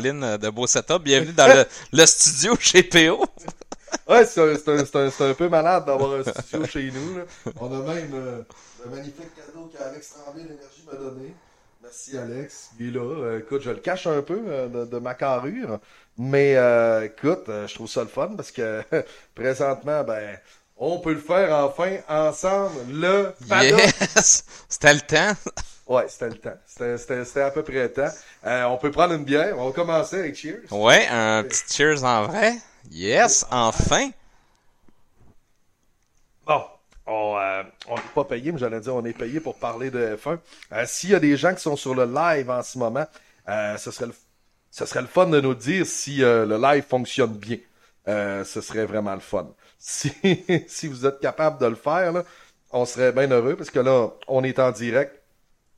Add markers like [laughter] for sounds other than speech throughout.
de beau setup. Bienvenue dans le, studio chez PO. [laughs] ouais, c'est un, peu malade d'avoir un studio chez nous. On a même euh, un magnifique cadeau qu'Alex Tremblay l'Énergie m'a donné. Merci Alex. Il est là. Euh, écoute, je le cache un peu euh, de, de, ma carrure. Mais écoute, je trouve ça le fun parce que [laughs] présentement, ben, on peut le faire enfin ensemble. Le Yes! [laughs] C'était le temps. Ouais, c'était le temps. C'était à peu près le temps. Euh, on peut prendre une bière. On va commencer avec Cheers. Ouais, un petit Cheers en vrai. Yes, enfin. Bon, on euh, n'est pas payé, mais j'allais dire on est payé pour parler de F1. Euh, s'il y a des gens qui sont sur le live en ce moment, ce, serait le, ce serait le fun de nous dire si le live fonctionne bien. ce serait vraiment le fun. Si, [laughs] si vous êtes capable de le faire, là, on serait bien heureux parce que là, on est en direct.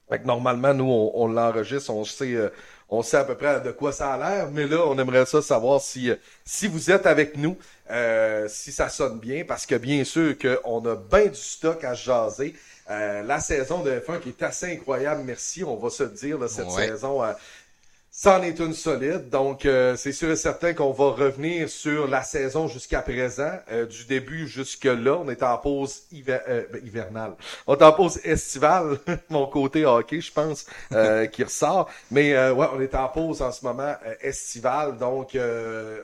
Fait que normalement, nous, on, l'enregistre, on sait, euh, on sait à peu près de quoi ça a l'air, mais là, on aimerait ça savoir si, euh, si vous êtes avec nous, euh, si ça sonne bien, parce que bien sûr qu'on a bien du stock à jaser. la saison de F1 qui est assez incroyable, merci, on va se le dire, là, cette saison C'en est une solide, donc euh, c'est sûr et certain qu'on va revenir sur la saison jusqu'à présent, euh, du début jusque là. On est en pause euh, ben, hivernale, on est en pause estivale, [laughs] mon côté hockey, je pense, [laughs] qui ressort. Mais ouais, on est en pause en ce moment estivale, donc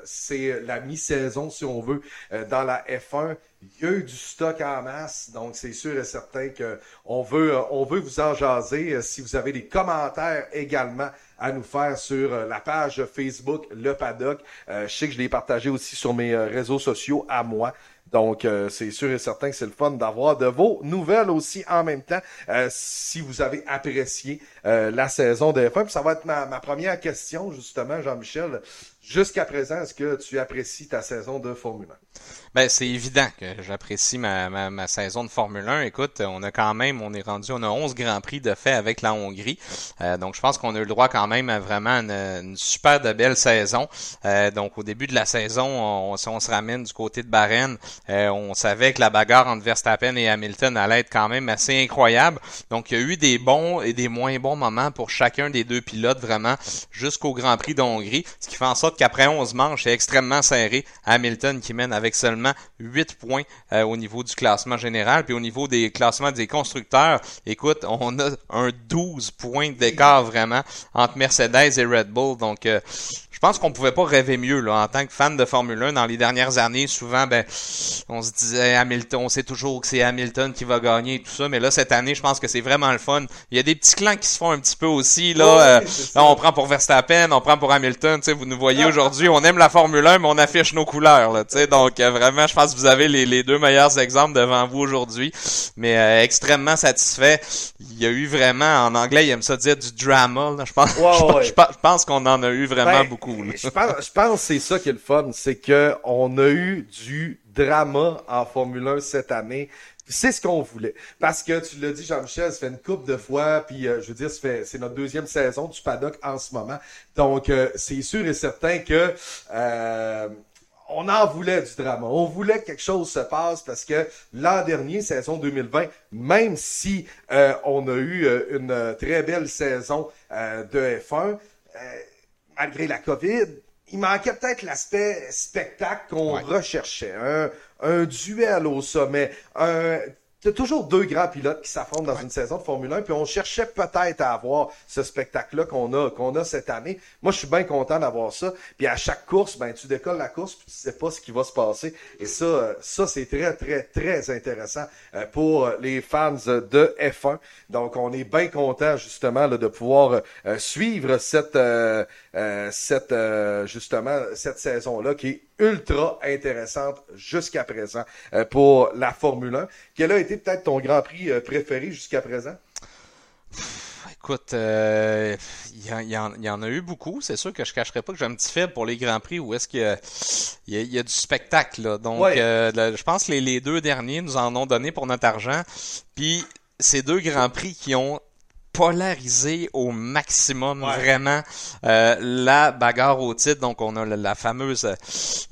c'est la mi-saison si on veut dans la F1. Il y a eu du stock en masse, donc c'est sûr et certain que on veut, on veut vous en jaser. Si vous avez des commentaires également à nous faire sur euh, la page Facebook Le Paddock. Euh, je sais que je l'ai partagé aussi sur mes euh, réseaux sociaux à moi. Donc, c'est sûr et certain que c'est le fun d'avoir de vos nouvelles aussi en même temps. si vous avez apprécié la saison de F1, ça va être ma première question justement, Jean-Michel. Jusqu'à présent, est-ce que tu apprécies ta saison de Formule 1? Ben, c'est évident que j'apprécie ma, ma, ma, saison de Formule 1. Écoute, on a quand même, on est rendu, on a 11 Grands Prix de fait avec la Hongrie. Euh, donc, je pense qu'on a eu le droit quand même à vraiment une, super de belle saison. Euh, donc, au début de la saison, on, si on se ramène du côté de Bahreïn, euh, on savait que la bagarre entre Verstappen et Hamilton allait être quand même assez incroyable. Donc, il y a eu des bons et des moins bons moments pour chacun des deux pilotes, vraiment, jusqu'au Grand Prix de Hongrie. Ce qui fait en sorte qu'après 11 manches, c'est extrêmement serré. Hamilton qui mène avec seulement 8 points euh, au niveau du classement général. Puis au niveau des classements des constructeurs, écoute, on a un 12 points d'écart vraiment entre Mercedes et Red Bull. Donc, euh, je pense qu'on pouvait pas rêver mieux là en tant que fan de Formule 1 dans les dernières années. Souvent, ben, on se disait Hamilton, on sait toujours que c'est Hamilton qui va gagner et tout ça, mais là cette année, je pense que c'est vraiment le fun. Il y a des petits clans qui se font un petit peu aussi là. Euh, là on prend pour Verstappen, on prend pour Hamilton. Tu sais, vous nous voyez [laughs] aujourd'hui, on aime la Formule 1, mais on affiche nos couleurs là. Tu sais, donc euh, vraiment, je pense que vous avez les, les deux meilleurs exemples devant vous aujourd'hui. Mais euh, extrêmement satisfait. Il y a eu vraiment, en anglais, il aime ça dire du drama. Là. [laughs] Je pense, je, pense qu'on en a eu vraiment ben, beaucoup. Je pense, je pense que c'est ça qui est le fun, c'est que on a eu du drama en Formule 1 cette année. C'est ce qu'on voulait. Parce que tu l'as dit, Jean-Michel, ça fait une coupe de fois, puis euh, je veux dire, c'est notre deuxième saison du paddock en ce moment. Donc, euh, c'est sûr et certain que euh, on en voulait du drama. On voulait que quelque chose se passe parce que l'an dernier, saison 2020, même si on a eu une très belle saison de F1, malgré la COVID, il manquait peut-être l'aspect spectacle qu'on recherchait. Un, un duel au sommet, un c'est toujours deux grands pilotes qui s'affrontent dans une saison de Formule 1, puis on cherchait peut-être à avoir ce spectacle-là qu'on a, qu'on a cette année. Moi, je suis bien content d'avoir ça. Puis à chaque course, ben tu décolles la course, puis tu sais pas ce qui va se passer. Et ça, ça c'est très, très, très intéressant euh, pour les fans de F1. Donc, on est bien content justement de pouvoir euh, suivre cette, euh, cette justement cette saison-là qui est ultra intéressante jusqu'à présent euh, pour la Formule 1. Quel a été peut-être ton Grand Prix euh, préféré jusqu'à présent? Écoute, il euh, y, en, a eu beaucoup. C'est sûr que je cacherai pas que j'ai un petit faible pour les grands prix où est-ce qu'il y, y, a du spectacle. Donc, je pense que les, les, deux derniers nous en ont donné pour notre argent. Puis, ces deux grands prix qui ont polarisé au maximum, vraiment. Euh, la bagarre au titre, donc on a la, fameuse,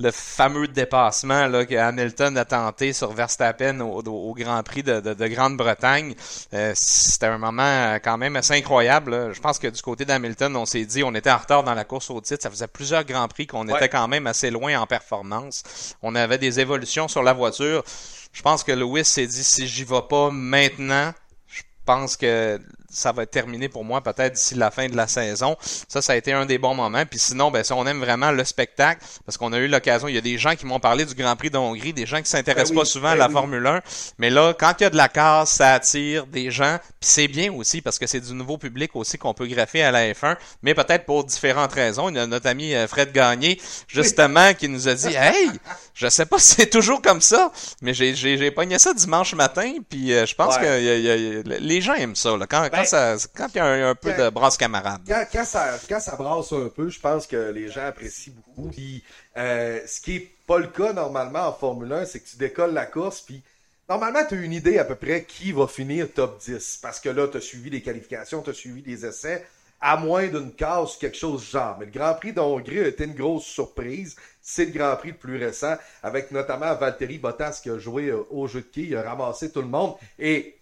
le fameux dépassement là, que Hamilton a tenté sur Verstappen au, Grand Prix de, de, Grande-Bretagne. Euh, C'était un moment euh, quand même assez incroyable. Je pense que du côté d'Hamilton, on s'est dit on était en retard dans la course au titre. Ça faisait plusieurs Grands Prix qu'on était quand même assez loin en performance. On avait des évolutions sur la voiture. Je pense que Lewis s'est dit si j'y vais pas maintenant, je pense que ça va être terminé pour moi peut-être d'ici la fin de la saison. Ça, ça a été un des bons moments. Puis sinon, ben, si on aime vraiment le spectacle, parce qu'on a eu l'occasion, il y a des gens qui m'ont parlé du Grand Prix de Hongrie, des gens qui s'intéressent ben pas souvent à ben la Formule 1. Mais là, quand il y a de la casse, ça attire des gens. Puis c'est bien aussi parce que c'est du nouveau public aussi qu'on peut greffer à la F1, mais peut-être pour différentes raisons. Il y a notre ami euh, Fred Gagné, justement, qui nous a dit [laughs] Hey, je sais pas [laughs] si c'est toujours comme ça, mais j'ai, pogné ça dimanche matin, puis euh, je pense que les gens aiment ça. Là. Quand, quand, il y a un, peu de brasse camarade. Quand, ça, quand ça brasse un peu, je pense que les gens apprécient beaucoup. Puis, euh, ce qui est pas le cas normalement en Formule 1, c'est que tu décolles la course, puis normalement, tu as une idée à peu près qui va finir top 10. Parce que là, tu as suivi les qualifications, tu as suivi les essais, à moins d'une casse ou quelque chose genre. Mais le Grand Prix d'Hongrie a été une grosse surprise. C'est le Grand Prix le plus récent, avec notamment Valtteri Bottas qui a joué euh, au jeu de quilles, il a ramassé tout le monde. Et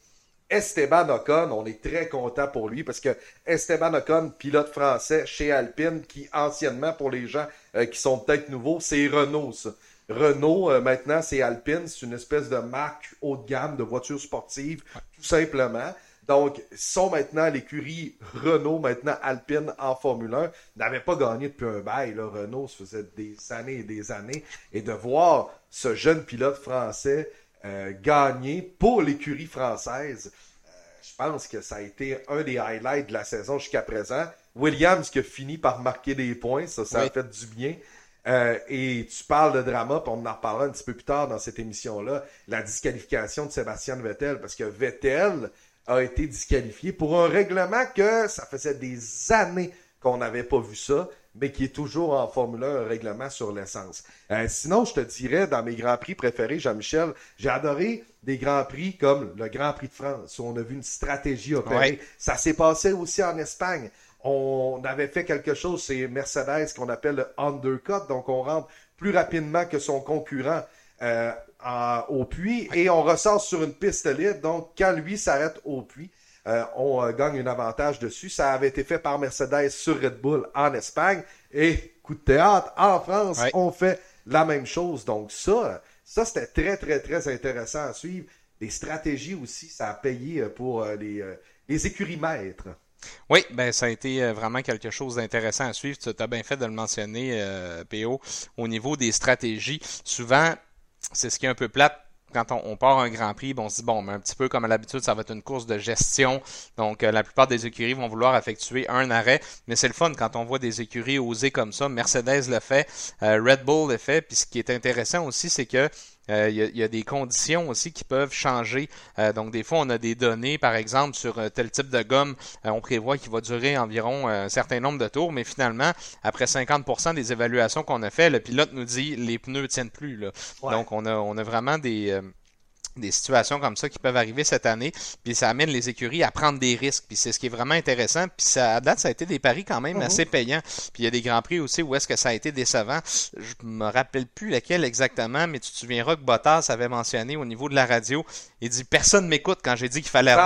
Esteban Ocon, on est très content pour lui parce que Esteban Ocon, pilote français chez Alpine, qui anciennement, pour les gens euh, qui sont peut-être nouveaux, c'est Renault, ça. Renault, euh, maintenant, c'est Alpine, c'est une espèce de marque haut de gamme de voitures sportives, tout simplement. Donc, sont maintenant l'écurie Renault, maintenant Alpine en Formule 1. N'avait pas gagné depuis un bail, là. Renault, ça faisait des années et des années. Et de voir ce jeune pilote français euh, gagné pour l'écurie française. Euh, je pense que ça a été un des highlights de la saison jusqu'à présent. Williams qui a fini par marquer des points, ça, ça a fait du bien. Euh, et tu parles de drama, puis on en reparlera un petit peu plus tard dans cette émission-là, la disqualification de Sébastien Vettel, parce que Vettel a été disqualifié pour un règlement que ça faisait des années qu'on n'avait pas vu ça mais qui est toujours en Formule 1 un règlement sur l'essence. Euh, sinon, je te dirais, dans mes Grands Prix préférés, Jean-Michel, j'ai adoré des Grands Prix comme le Grand Prix de France, où on a vu une stratégie opérer. Ça s'est passé aussi en Espagne. On avait fait quelque chose, c'est Mercedes qu'on appelle le undercut, donc on rentre plus rapidement que son concurrent euh, au puits et on ressort sur une piste libre. Donc, quand lui s'arrête au puits, euh, on euh, gagne un avantage dessus. Ça avait été fait par Mercedes sur Red Bull en Espagne. Et coup de théâtre, en France, on fait la même chose. Donc ça, ça c'était très, très, très intéressant à suivre. Les stratégies aussi, ça a payé pour euh, les, les écuries maîtres. Oui, ben ça a été vraiment quelque chose d'intéressant à suivre. Tu as bien fait de le mentionner, PO. Au niveau des stratégies, souvent, c'est ce qui est un peu plate quand on, part un Grand Prix, on se dit, bon, mais un petit peu comme à l'habitude, ça va être une course de gestion. Donc, euh, la plupart des écuries vont vouloir effectuer un arrêt. Mais c'est le fun quand on voit des écuries oser comme ça. Mercedes le fait, euh, Red Bull le fait. Puis ce qui est intéressant aussi, c'est que euh, il y, a des conditions aussi qui peuvent changer. Euh, donc, des fois, on a des données, par exemple, sur euh, tel type de gomme, on prévoit qu'il va durer environ un certain nombre de tours, mais finalement, après 50% des évaluations qu'on a fait, le pilote nous dit les pneus tiennent plus. Là. Donc, on a, on a vraiment des des situations comme ça qui peuvent arriver cette année, puis ça amène les écuries à prendre des risques, puis c'est ce qui est vraiment intéressant, puis ça, à date, ça a été des paris quand même mhm. assez payants, puis il y a des grands prix aussi où est-ce que ça a été décevant, je me rappelle plus lequel exactement, mais tu te souviendras que Bottas avait mentionné au niveau de la radio, il dit personne m'écoute quand j'ai dit qu'il fallait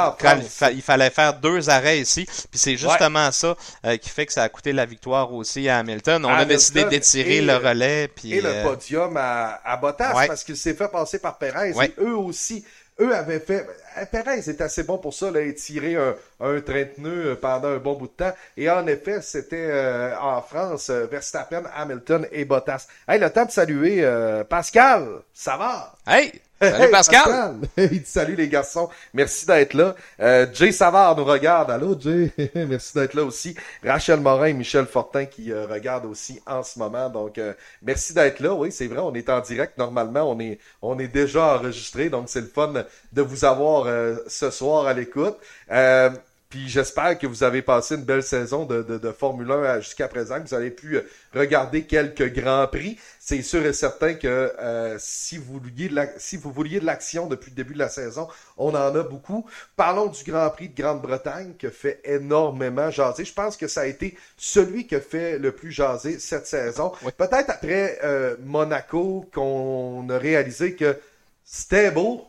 il, fallait faire deux arrêts ici, puis c'est justement ça euh, qui fait que ça a coûté la victoire aussi à Hamilton. On a décidé d'étirer le relais, puis et le euh, podium à, à Bottas parce qu'il s'est fait passer par Perez, et eux aussi aussi, eux avaient fait. Euh, Perez est assez bon pour ça, là, étirer un, un train de euh, pendant un bon bout de temps. Et en effet, c'était euh, en France, Verstappen, Hamilton et Bottas. Hey, le temps de saluer Pascal, ça va? Hey! Salut Pascal! [laughs] Salut les garçons, merci d'être là. Euh, Jay Savard nous regarde. Allô Jay, [laughs] merci d'être là aussi. Rachel Morin et Michel Fortin qui euh, regardent aussi en ce moment. Donc euh, merci d'être là. Oui, c'est vrai, on est en direct. Normalement, on est on est déjà enregistré, donc c'est le fun de vous avoir ce soir à l'écoute. Puis j'espère que vous avez passé une belle saison de, de, de Formule 1 jusqu'à présent, que vous avez pu euh, regarder quelques grands prix. C'est sûr et certain que euh, si vous vouliez de la, si vous vouliez de l'action depuis le début de la saison, on en a beaucoup. Parlons du Grand Prix de Grande-Bretagne qui fait énormément jaser. Je pense que ça a été celui qui a fait le plus jaser cette saison. Peut-être après euh, Monaco qu'on a réalisé que c'était beau,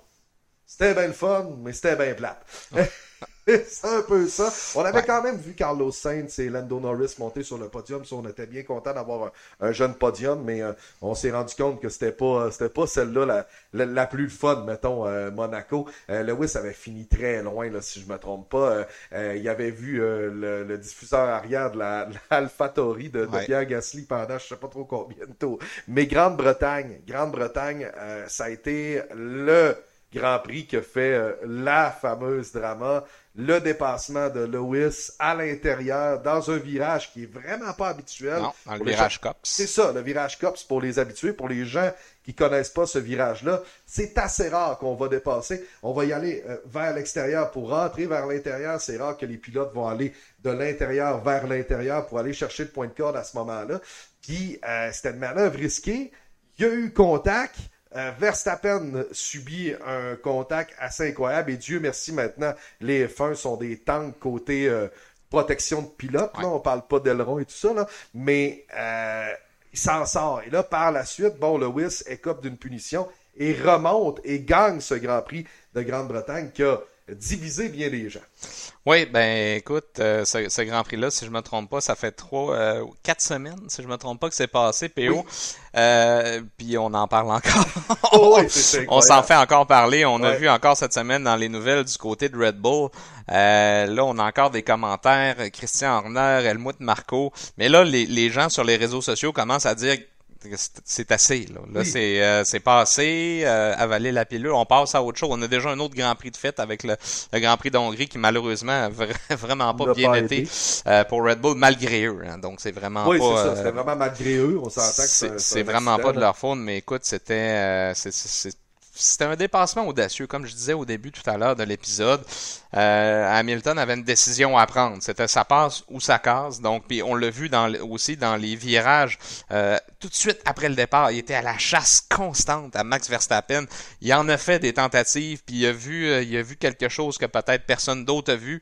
c'était bien le fun, mais c'était bien plate. [laughs] c'est un peu ça. On avait quand même vu Carlos Sainz et Lando Norris monter sur le podium. On était bien content d'avoir un, jeune podium, mais euh, on s'est rendu compte que c'était pas c'était pas celle-là la, la, plus fun, mettons, euh, Monaco. Euh, Lewis avait fini très loin, là, si je me trompe pas. il avait vu le, diffuseur arrière de la, de, de Pierre Gasly pendant je sais pas trop combien de tours. Mais Grande-Bretagne, Grande-Bretagne, ça a été le Grand Prix qui a fait la fameuse drama le dépassement de Lewis à l'intérieur dans un virage qui est vraiment pas habituel. Non, dans le virage COPS. C'est ça, le virage COPS pour les habitués, pour les gens qui connaissent pas ce virage-là, c'est assez rare qu'on va dépasser. On va y aller euh, vers l'extérieur pour rentrer vers l'intérieur. C'est rare que les pilotes vont aller de l'intérieur vers l'intérieur pour aller chercher le point de corde à ce moment-là. Puis euh, c'était une manœuvre risquée. Il y a eu contact. Euh, Verstappen subit un contact assez incroyable et Dieu merci maintenant, les F1 sont des tanks côté euh, protection de pilote. Là, on parle pas d'aileron et tout ça, là, mais euh, il s'en sort. Et là, par la suite, bon, Lewis écope d'une punition et remonte et gagne ce Grand Prix de Grande-Bretagne qui a diviser bien les gens. Oui, ben écoute, euh, ce, Grand Prix-là, si je me trompe pas, ça fait trois, euh, quatre semaines, si je me trompe pas, que c'est passé, PO. Euh, puis on en parle encore. [laughs] Oh on s'en fait encore parler. On a vu encore cette semaine dans les nouvelles du côté de Red Bull. là, on a encore des commentaires. Christian Horner, Helmut Marco. Mais là, les, les gens sur les réseaux sociaux commencent à dire c'est assez. Là, là c'est euh, c'est passé, euh, avaler la pilule, on passe à autre chose. On a déjà un autre Grand Prix de fête avec le, Grand Prix d'Hongrie qui malheureusement a [laughs] vraiment pas bien été, euh, pour Red Bull malgré eux. Hein. donc c'est vraiment oui, pas. Oui, c'est ça. C'était vraiment malgré eux. On s'entend que c'est vraiment pas de leur faute, mais écoute, c'était c'était un dépassement audacieux, comme je disais au début tout à l'heure de l'épisode. Euh, Hamilton avait une décision à prendre. C'était sa passe ou sa casse. Donc, puis on l'a vu dans, aussi dans les virages. Euh, tout de suite après le départ, il était à la chasse constante à Max Verstappen. Il en a fait des tentatives, puis il a vu, euh, il a vu quelque chose que peut-être personne d'autre a vu.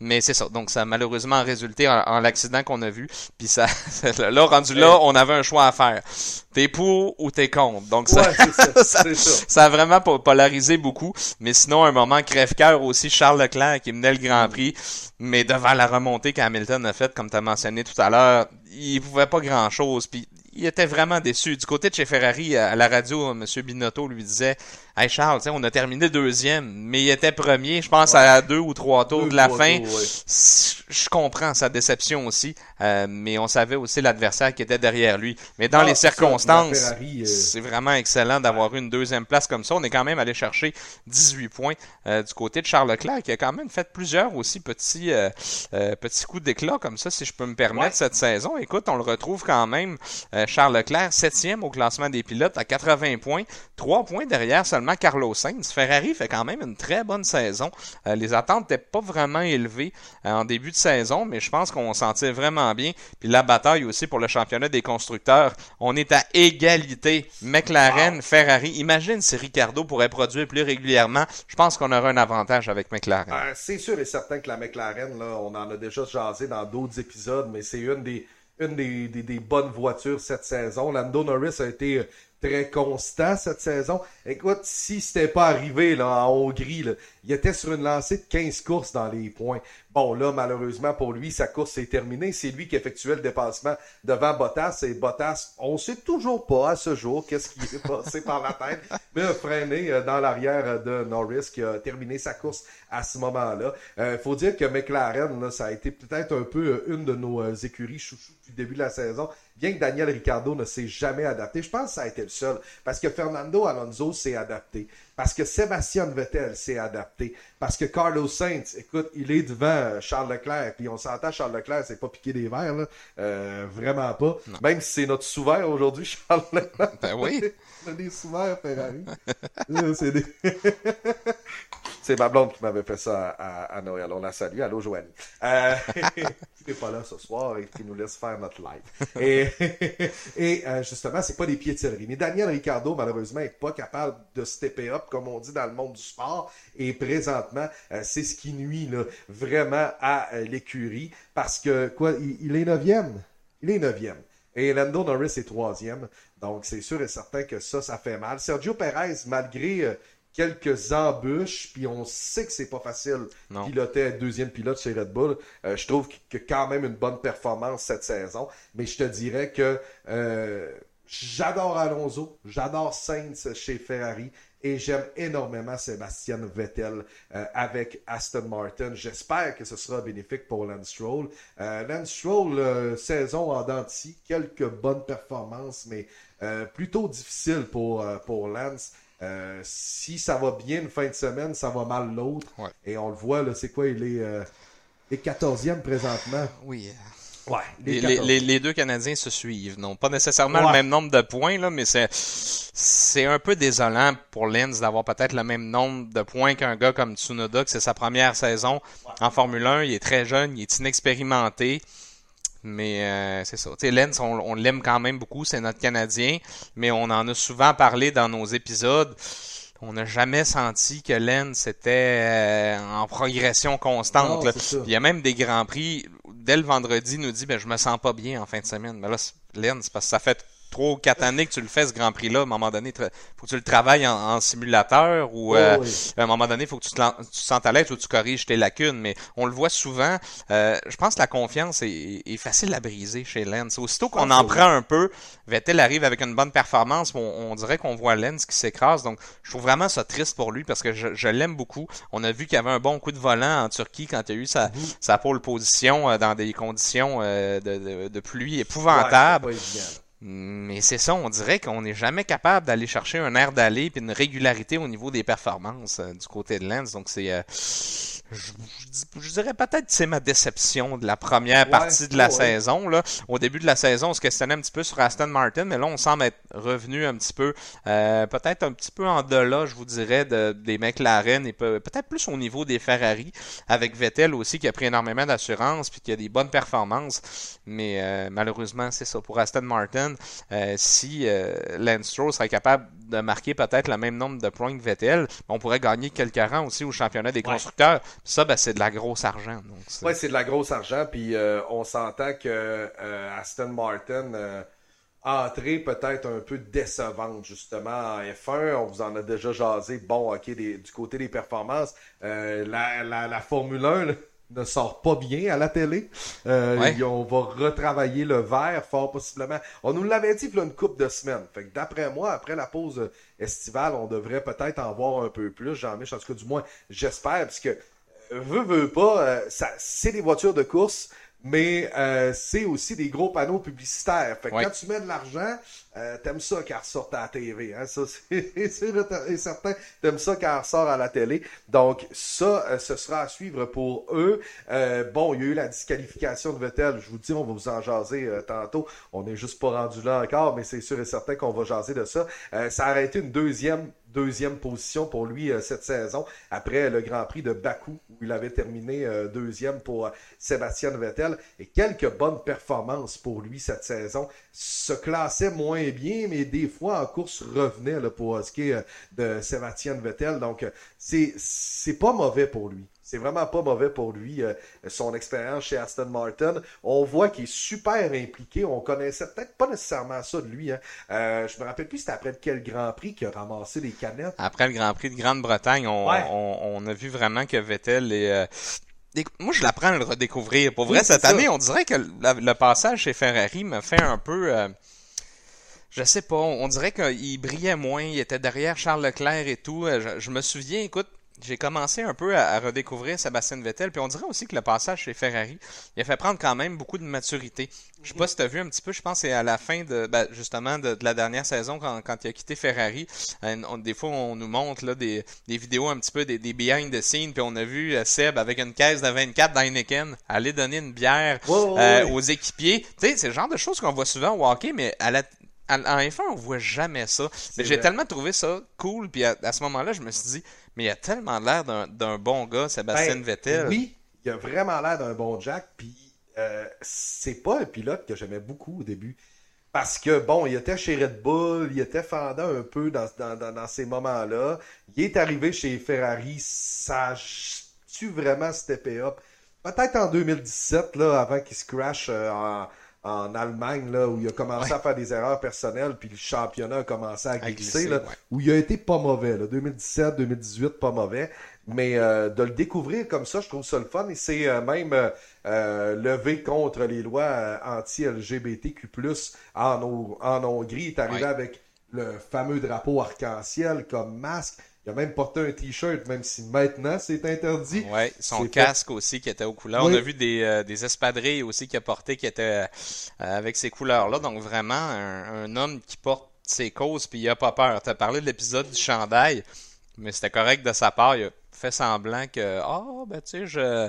Mais c'est ça. Donc, ça a malheureusement résulté en, l'accident qu'on a vu. Puis ça, [laughs] là, rendu là, on avait un choix à faire. T'es pour ou t'es contre. Donc, ça, [laughs] ça, ça, a vraiment polarisé beaucoup. Mais sinon, un moment crève-cœur aussi, Charles Leclerc qui menait le Grand Prix, mais devant la remontée qu'Hamilton a faite, comme tu as mentionné tout à l'heure, il pouvait pas grand-chose. Puis il était vraiment déçu. Du côté de chez Ferrari, à la radio, M. Binotto lui disait Hey Charles, on a terminé deuxième, mais il était premier, je pense, à deux ou trois tours de la fin. Je comprends sa déception aussi, euh, mais on savait aussi l'adversaire qui était derrière lui. Mais dans ah, les circonstances, euh, c'est vraiment excellent d'avoir eu une deuxième place comme ça. On est quand même allé chercher 18 points euh, du côté de Charles Leclerc, qui a quand même fait plusieurs aussi petits, petits coups d'éclat comme ça, si je peux me permettre, cette saison. Écoute, on le retrouve quand même, Charles Leclerc, septième au classement des pilotes à 80 points, trois points derrière seulement Carlos Sainz. Ferrari fait quand même une très bonne saison. Euh, les attentes n'étaient pas vraiment élevées euh, en début de saison, mais je pense qu'on s'en tire vraiment bien. Puis la bataille aussi pour le championnat des constructeurs, on est à égalité. McLaren, Ferrari. Imagine si Ricardo pourrait produire plus régulièrement. Je pense qu'on aurait un avantage avec McLaren. Euh, c'est sûr et certain que la McLaren, là, on en a déjà jasé dans d'autres épisodes, mais c'est une des une des, des, bonnes voitures cette saison. Lando Norris a été très constant cette saison. Écoute, si c'était pas arrivé là, en Hongrie, là, il était sur une lancée de 15 courses dans les points. Bon, là, malheureusement pour lui, sa course est terminée. C'est lui qui effectuait le dépassement devant Bottas. Et Bottas, on sait toujours pas à ce jour qu'est-ce qui est passé par la tête, [laughs] mais a freiné euh, dans l'arrière de Norris qui a terminé sa course à ce moment-là. Il euh, faut dire que McLaren, là, ça a été peut-être un peu euh, une de nos écuries chouchou depuis le début de la saison bien que Daniel Ricciardo ne s'est jamais adapté, je pense que ça a été le seul. Parce que Fernando Alonso s'est adapté. Parce que Sébastien Vettel s'est adapté. Parce que Carlos Sainz, écoute, il est devant euh, Charles Leclerc. Puis on s'entend, Charles Leclerc, c'est pas piqué des verres, là. Euh, vraiment pas. Même si c'est notre souverain aujourd'hui, [laughs] Charles Leclerc. Ben oui. on des sous Ferrari. [laughs] c'est des... [laughs] C'est ma blonde qui m'avait fait ça à, Noël. On la salue. Allô, Joanne. Euh, tu n'es pas là ce soir et qui nous laisse faire notre live. Et, et euh, justement, c'est pas des céleri. Mais Daniel Ricardo, malheureusement, est pas capable de stepper up, comme on dit dans le monde du sport. Et présentement, euh, c'est ce qui nuit là, vraiment à euh, l'écurie. Parce que, quoi, il, il est neuvième. Il est neuvième. Et Lando Norris est troisième. Donc, c'est sûr et certain que ça, ça fait mal. Sergio Perez, malgré euh, quelques embûches, puis on sait que c'est pas facile non. piloter deuxième pilote chez Red Bull. Euh, je trouve que quand même une bonne performance cette saison. Mais je te dirais que euh, j'adore Alonso, j'adore Sainz chez Ferrari. Et j'aime énormément Sébastien Vettel euh, avec Aston Martin. J'espère que ce sera bénéfique pour Lance Stroll. Euh, Lance Stroll, euh, saison en denti, quelques bonnes performances, mais plutôt difficile pour, pour Lance. si ça va bien une fin de semaine, ça va mal l'autre. Et on le voit, là, c'est quoi, il est, est 14e présentement. Oui. Ouais, les, les, deux Canadiens se suivent. Non, pas nécessairement le même nombre de points, là, mais c'est, c'est un peu désolant pour Lenz d'avoir peut-être le même nombre de points qu'un gars comme Tsunoda, que c'est sa première saison en Formule 1. Il est très jeune, il est inexpérimenté. Mais euh, c'est ça. Tu sais, Lenz, on, on l'aime quand même beaucoup, c'est notre Canadien, mais on en a souvent parlé dans nos épisodes on n'a jamais senti que Lenz était euh, en progression constante. il y a même des grands prix. Dès le vendredi, nous dit ben je me sens pas bien en fin de semaine. Mais là, Lenz, parce que ça fait trois ou quatre années que tu le fais ce Grand Prix-là, à un moment donné, faut que tu le travailles en, simulateur ou euh, à un moment donné, il faut que tu te, tu sentes à l'aise ou tu corriges tes lacunes. Mais on le voit souvent. Euh, je pense que la confiance est, facile à briser chez Lens. Aussitôt qu'on en prend un peu, Vettel arrive avec une bonne performance, on, dirait qu'on voit Lens qui s'écrase. Donc, je trouve vraiment ça triste pour lui parce que je, l'aime beaucoup. On a vu qu'il y avait un bon coup de volant en Turquie quand il a eu sa, sa pole position euh, dans des conditions de, de, pluie épouvantables. Mais c'est ça, on dirait qu'on n'est jamais capable d'aller chercher un air d'aller et une régularité au niveau des performances euh, du côté de Lens. Donc c'est euh, je, dirais peut-être que c'est ma déception de la première partie de la saison. Là. Au début de la saison, on se questionnait un petit peu sur Aston Martin, mais là, on semble être revenu un petit peu, euh, peut-être un petit peu en delà, je vous dirais, de, des McLaren et peut-être plus au niveau des Ferrari, avec Vettel aussi qui a pris énormément d'assurance puis qui a des bonnes performances. Mais malheureusement, c'est ça. Pour Aston Martin, euh, si Lance Stroll serait capable de marquer peut-être le même nombre de points que Vettel, on pourrait gagner quelques rangs aussi au championnat des constructeurs. Ça, ben, c'est de la grosse argent. Oui, c'est de la grosse argent. Puis euh, on s'entend que euh, Aston Martin euh, a entré peut-être un peu décevante justement en F1. On vous en a déjà jasé. Bon, ok, du côté des performances, la, la, Formule 1 ne sort pas bien à la télé. on va retravailler le verre fort possiblement. On nous l'avait dit il y a une couple de semaines. Fait que d'après moi, après la pause estivale, on devrait peut-être en voir un peu plus. Jean-Michel, en tout cas, du moins, j'espère, parce que veut, veut pas, euh, ça, c'est des voitures de course, mais euh, c'est aussi des gros panneaux publicitaires. Fait que quand tu mets de l'argent, euh, t'aimes ça qu'elle ressorte à la TV. Hein? Ça, c'est [laughs] certain. T'aimes ça qu'elle ressort à la télé. Donc, ça, euh, ce sera à suivre pour eux. Euh, bon, il y a eu la disqualification de Vettel. Je vous dis, on va vous en jaser tantôt. On n'est juste pas rendu là encore, mais c'est sûr et certain qu'on va jaser de ça. ça a été une deuxième deuxième position pour lui cette saison après le Grand Prix de Bakou où il avait terminé deuxième pour Sébastien Vettel et quelques bonnes performances pour lui cette saison se classait moins bien, mais des fois en course revenait là, pour euh, de Sébastien Vettel. Donc, euh, c'est pas mauvais pour lui. C'est vraiment pas mauvais pour lui, euh, son expérience chez Aston Martin. On voit qu'il est super impliqué. On connaissait peut-être pas nécessairement ça de lui. Hein. je me rappelle plus c'était après quel Grand Prix qu'il a ramassé les canettes. Après le Grand Prix de Grande-Bretagne, on, on, a vu vraiment que Vettel est moi, je l'apprends à le redécouvrir. Pour vrai, cette année, on dirait que le, passage chez Ferrari me fait un peu... Euh, je sais pas, on dirait qu'il brillait moins, il était derrière Charles Leclerc et tout. Euh, je me souviens, écoute, j'ai commencé un peu à, redécouvrir Sébastien Vettel, puis on dirait aussi que le passage chez Ferrari, il a fait prendre quand même beaucoup de maturité. Je sais pas si tu as vu un petit peu, je pense c'est à la fin de ben, justement de, la dernière saison quand, quand il a quitté Ferrari. Euh, des fois on nous montre là, des, des vidéos un petit peu des, des behind the scenes, puis on a vu euh, Seb avec une caisse de 24 d'Heineken aller donner une bière euh, aux équipiers. Tu sais, c'est le genre de choses qu'on voit souvent au hockey, mais à la en F1, on voit jamais ça. Mais j'ai tellement trouvé ça cool, puis à, ce moment-là, je me suis dit, mais il a tellement l'air d'un bon gars, Sébastien ben, Vettel. Oui, il a vraiment l'air d'un bon Jack, puis euh, c'est pas un pilote que j'aimais beaucoup au début. Parce que, bon, il était chez Red Bull, il était fendant un peu dans, dans, ces moments-là. Il est arrivé chez Ferrari, ça a-tu vraiment steppé up? Peut-être en 2017, là, avant qu'il se crash euh, en, en Allemagne, là, où il a commencé à faire des erreurs personnelles, puis le championnat a commencé à glisser, là, où il a été pas mauvais. Là, 2017, 2018, pas mauvais. Mais euh, de le découvrir comme ça, je trouve ça le fun. Et c'est euh, même euh, levé contre les lois anti-LGBTQ+, en, en Hongrie. Il est arrivé avec le fameux drapeau arc-en-ciel comme masque. Il a même porté un t-shirt, même si maintenant c'est interdit. Oui, son casque aussi qui était aux couleurs. On a vu des, euh, des espadrilles aussi qu'il a porté qui étaient euh, avec ces couleurs-là. Donc vraiment, un, homme qui porte ses causes puis il a pas peur. Tu as parlé de l'épisode du chandail, mais c'était correct de sa part. Il a fait semblant que ah ben tu sais je,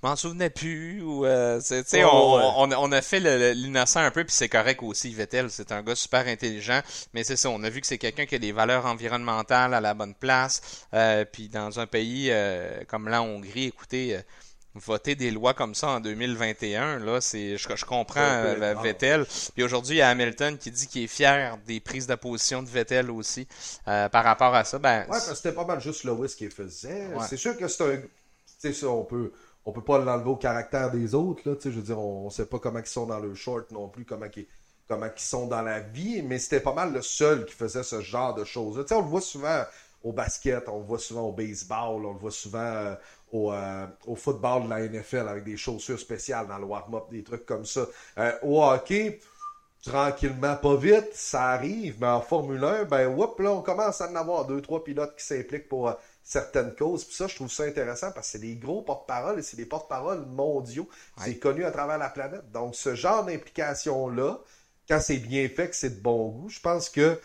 m'en souvenais plus ou euh, tu sais on, on, a fait l'innocent un peu puis c'est correct aussi Vettel c'est un gars super intelligent mais c'est ça on a vu que c'est quelqu'un qui a des valeurs environnementales à la bonne place euh, puis dans un pays euh, comme la Hongrie écoutez voter des lois comme ça en 2021, là, c'est, je, je comprends euh, Vettel. Puis aujourd'hui, il y a Hamilton qui dit qu'il est fier des prises de position de Vettel aussi euh, par rapport à ça. Ben, ouais, parce que c'était pas mal juste Lewis qui faisait. C'est sûr que c'est un, tu sais ça, on peut, on peut pas l'enlever au caractère des autres là. Tu sais, je veux dire, on, sait pas comment ils sont dans le short non plus, comment ils, comment ils sont dans la vie, mais c'était pas mal le seul qui faisait ce genre de choses. Tu sais, on le voit souvent au basket, on le voit souvent au baseball, on le voit souvent euh, euh, au, football de la NFL avec des chaussures spéciales dans le warm-up, des trucs comme ça. Euh, au hockey, tranquillement, pas vite, ça arrive, mais en Formule 1, ben, whoop, là, on commence à en avoir deux, trois pilotes qui s'impliquent pour certaines causes. Puis ça, je trouve ça intéressant parce que c'est des gros porte-parole et c'est des porte-parole mondiaux. C'est connu à travers la planète. Donc, ce genre d'implication-là, quand c'est bien fait, que c'est de bon goût, je pense que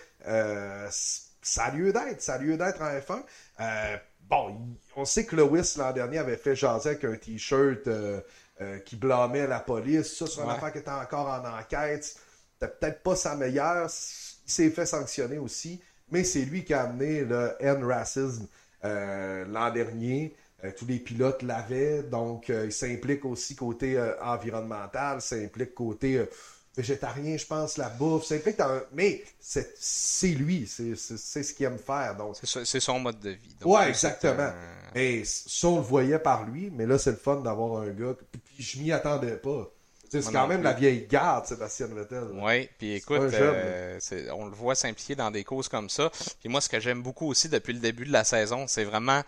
ça a lieu d'être. Ça a lieu d'être en F1. Euh, bon, on sait que Lewis l'an dernier avait fait jaser avec un t-shirt euh, euh, qui blâmait la police. Ça, c'est une affaire qui était encore en enquête. C'était peut-être pas sa meilleure. Il s'est fait sanctionner aussi. Mais c'est lui qui a amené le N-Racism l'an dernier. tous les pilotes l'avaient. Donc, il s'implique aussi côté environnemental, s'implique côté végétarien, je pense, la bouffe. Mais c'est lui, c'est ce qu'il aime faire. Donc... C'est son mode de vie. ouais, exactement. Et ça, on le voyait par lui, mais là, c'est le fun d'avoir un gars. Puis je m'y attendais pas. C'est quand même la vieille garde, Sébastien Vettel. Oui, puis écoute, euh, on le voit s'impliquer dans des causes comme ça. Puis moi, ce que j'aime beaucoup aussi depuis le début de la saison, c'est vraiment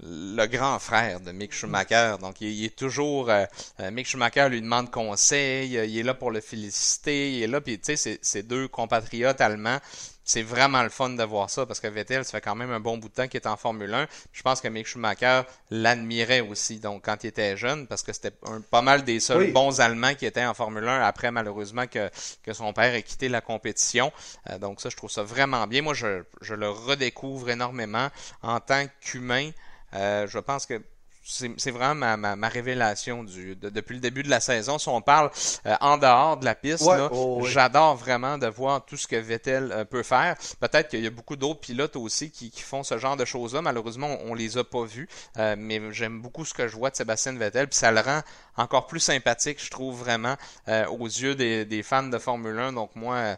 le grand frère de Mick Schumacher. Donc, il, est toujours. Euh, euh, Mick Schumacher lui demande conseil, euh, il est là pour le féliciter, il est là. Puis, tu sais, ces deux compatriotes allemands, c'est vraiment le fun de voir ça parce que Vettel, ça fait quand même un bon bout de temps qu'il est en Formule 1. Je pense que Mick Schumacher l'admirait aussi, donc quand il était jeune, parce que c'était pas mal des seuls bons Allemands qui étaient en Formule 1 après, malheureusement, que, que son père ait quitté la compétition. donc, ça, je trouve ça vraiment bien. Moi, je, je le redécouvre énormément en tant qu'humain. Euh, je pense que c'est vraiment ma, ma, révélation du, depuis le début de la saison. Si on parle euh, en dehors de la piste, oh, j'adore vraiment de voir tout ce que Vettel euh, peut faire. Peut-être qu'il y a beaucoup d'autres pilotes aussi qui, qui, font ce genre de choses-là. Malheureusement, on, les a pas vus. mais j'aime beaucoup ce que je vois de Sébastien Vettel. Puis ça le rend encore plus sympathique, je trouve vraiment, aux yeux des, des, fans de Formule 1. Donc moi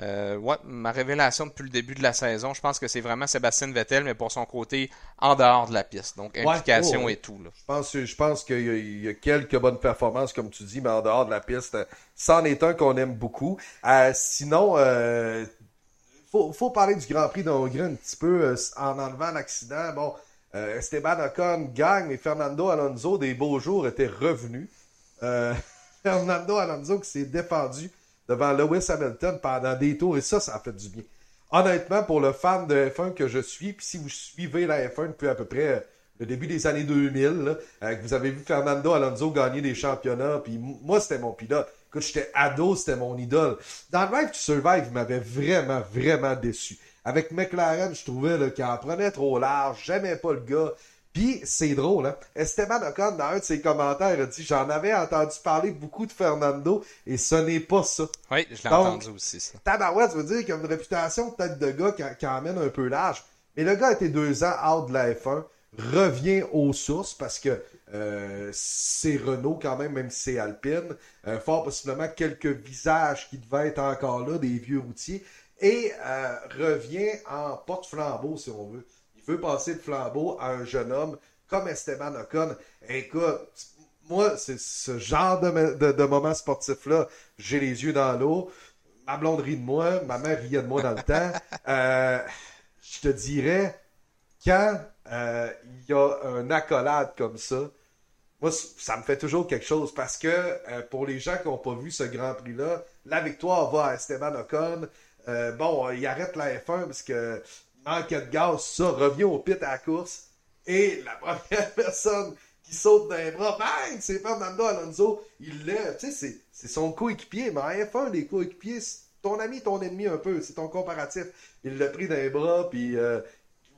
euh, ouais, ma révélation depuis le début de la saison, je pense que c'est vraiment Sébastien Vettel, mais pour son côté en dehors de la piste. Donc, implication et tout. Là. Je pense, je pense qu'il y, a quelques bonnes performances, comme tu dis, mais en dehors de la piste, c'en est un qu'on aime beaucoup. Euh, sinon, euh, faut, faut parler du Grand Prix d'Hongrie un petit peu euh, en enlevant l'accident. Bon, euh, Esteban Ocon gagne, mais Fernando Alonso, des beaux jours, était revenu. [laughs] Fernando Alonso qui s'est défendu devant Lewis Hamilton pendant des tours et ça, ça a fait du bien. Honnêtement, pour le fan de F1 que je suis, puis si vous suivez la F1 depuis à peu près euh, le début des années 2000, euh, que vous avez vu Fernando Alonso gagner des championnats, puis moi, c'était mon pilote. Quand j'étais ado, c'était mon idole. Dans Drive to Survive, il m'avait vraiment, vraiment déçu. Avec McLaren, je trouvais qu'il en prenait trop large, j'aimais pas le gars. Puis c'est drôle, hein? Esteban Ocon, dans un de ses commentaires, a dit J'en avais entendu parler beaucoup de Fernando et ce n'est pas ça. Oui, je l'ai entendu aussi, ça. Tabarouette, ça veut dire qu'il a une réputation peut-être de gars qui, qui emmène un peu large. Mais le gars a été deux ans out de la F1, revient aux sources parce que euh, c'est Renault quand même, même si c'est Alpine. Euh, fort possiblement quelques visages qui devaient être encore là, des vieux routiers. Et euh, revient en porte-flambeau, si on veut. Il veut passer le flambeau à un jeune homme comme Esteban Ocon. Écoute, moi, c'est ce genre de, de, de moment sportif-là. J'ai les yeux dans l'eau. Ma blonde rit de moi. Ma mère riait de moi dans le temps. [laughs] Euh, je te dirais, quand euh, il y a un accolade comme ça, moi, ça me fait toujours quelque chose parce que euh, pour les gens qui n'ont pas vu ce Grand Prix-là, la victoire va à Esteban Ocon. Euh, bon, il arrête la F1 parce que manquait de gaz, ça, revient au pit à la course. Et la première [laughs] personne qui saute les bras, bang, c'est Fernando Alonso. Il lève, tu sais, c'est son coéquipier. Mais en F1, les coéquipiers, c'est ton ami, ton ennemi un peu, c'est ton comparatif. Il l'a pris les bras, puis euh,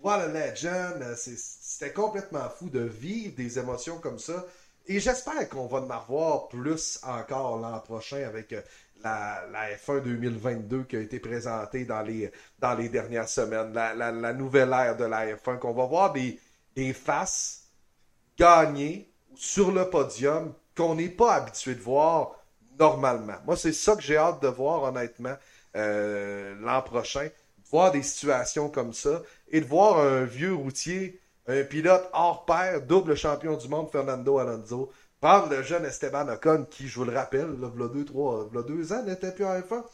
voilà legend. C'était complètement fou de vivre des émotions comme ça. Et j'espère qu'on va en avoir plus encore l'an prochain avec euh, la, la, F1 2022 qui a été présentée dans les, dans les dernières semaines. La, la, la nouvelle ère de la F1, qu'on va voir des, des faces gagner sur le podium qu'on n'est pas habitué de voir normalement. Moi, c'est ça que j'ai hâte de voir, honnêtement, euh, l'an prochain. De voir des situations comme ça et de voir un vieux routier, un pilote hors pair, double champion du monde, Fernando Alonso, prendre le jeune Esteban Ocon, qui, je vous le rappelle, là, il y a deux, trois, il y a deux ans, n'était plus en F1.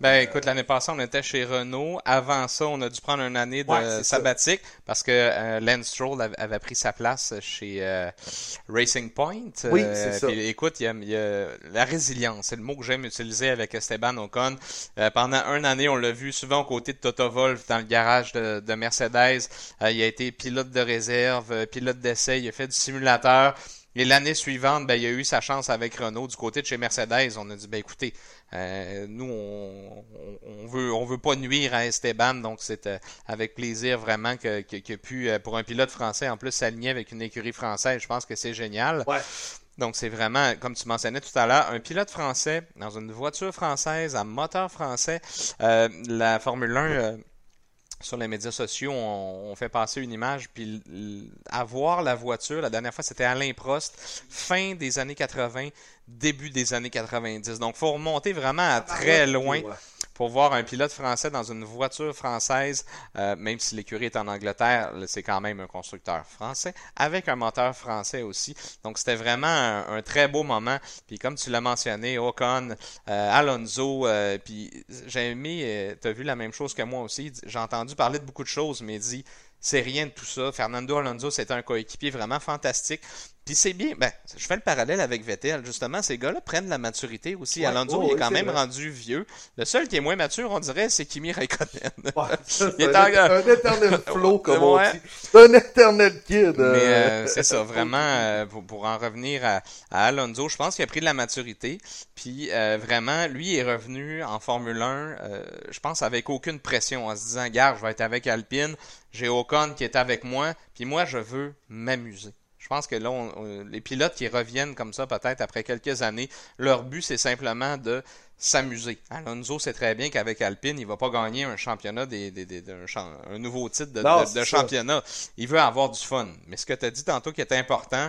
Ben écoute, l'année passée, on était chez Renault. Avant ça, on a dû prendre une année de sabbatique parce que euh, Lance Stroll avait, pris sa place chez euh, Racing Point. Oui, euh, c'est ça. écoute, il y, a, la résilience, c'est le mot que j'aime utiliser avec Esteban Ocon. pendant une année, on l'a vu souvent aux côtés de Toto Wolff dans le garage de, de Mercedes. il a été pilote de réserve, pilote d'essai, il a fait du simulateur. Et l'année suivante, ben, il a eu sa chance avec Renault. Du côté de chez Mercedes, on a dit, ben écoutez, euh, nous, on, on, veut, on veut pas nuire à Esteban, donc c'est euh, avec plaisir vraiment que, que, pu, euh, pour un pilote français, en plus s'aligner avec une écurie française, je pense que c'est génial. Ouais. Donc c'est vraiment, comme tu mentionnais tout à l'heure, un pilote français dans une voiture française, à moteur français. la Formule 1 sur les médias sociaux, on, fait passer une image, puis avoir la voiture, la dernière fois, c'était Alain Prost, fin des années 80, début des années 90. Donc, faut remonter vraiment à très loin pour voir un pilote français dans une voiture française, euh, même si l'écurie est en Angleterre, c'est quand même un constructeur français, avec un moteur français aussi. Donc c'était vraiment un, très beau moment. Puis comme tu l'as mentionné, Ocon, euh, Alonso, euh, puis j'ai aimé, tu as vu la même chose que moi aussi, j'ai entendu parler de beaucoup de choses, mais dit c'est rien de tout ça. Fernando Alonso, c'est un coéquipier vraiment fantastique. Puis c'est bien, ben, je fais le parallèle avec Vettel, justement, ces gars-là prennent la maturité aussi. Alonso, il est quand même rendu vieux. Le seul qui est moins mature, on dirait, c'est Kimi Raikkonen. [laughs] il est un, un, éternel flow, comme on dit. C'est un éternel kid. Euh. Mais euh, [laughs] c'est ça, vraiment, euh, pour, en revenir à, Alonso, je pense qu'il a pris de la maturité. Puis vraiment, lui est revenu en Formule 1, je pense, avec aucune pression, en se disant, gars, je vais être avec Alpine, j'ai Ocon qui est avec moi, puis moi, je veux m'amuser. Je pense que là, les pilotes qui reviennent comme ça, peut-être après quelques années, leur but, c'est simplement de s'amuser. Alonso sait très bien qu'avec Alpine, il va pas gagner un championnat, des, un, nouveau titre de, championnat. Il veut avoir du fun. Mais ce que tu as dit tantôt qui est important,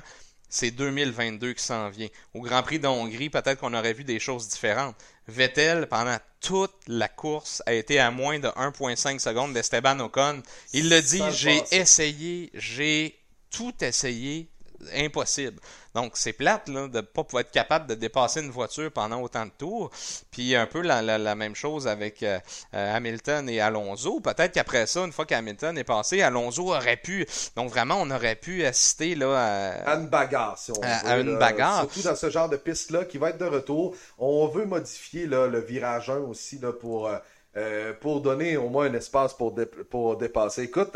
c'est 2022 qui s'en vient. Au Grand Prix de Hongrie, peut-être qu'on aurait vu des choses différentes. Vettel, pendant toute la course, a été à moins de 1,5 secondes d'Esteban Ocon. Il le dit, j'ai essayé, j'ai tout essayer, impossible. Donc, c'est plate là, de ne pas pouvoir être capable de dépasser une voiture pendant autant de tours. Puis un peu la, la, même chose avec euh, euh, Hamilton et Alonso. Peut-être qu'après ça, une fois qu'Hamilton est passé, Alonso aurait pu. Donc vraiment, on aurait pu assister là, à, à une bagarre, si on à, une bagarre. Surtout dans ce genre de piste-là qui va être de retour. On veut modifier là, le virage 1 aussi là, pour. Euh, pour donner au moins un espace pour, pour dépasser. Écoute,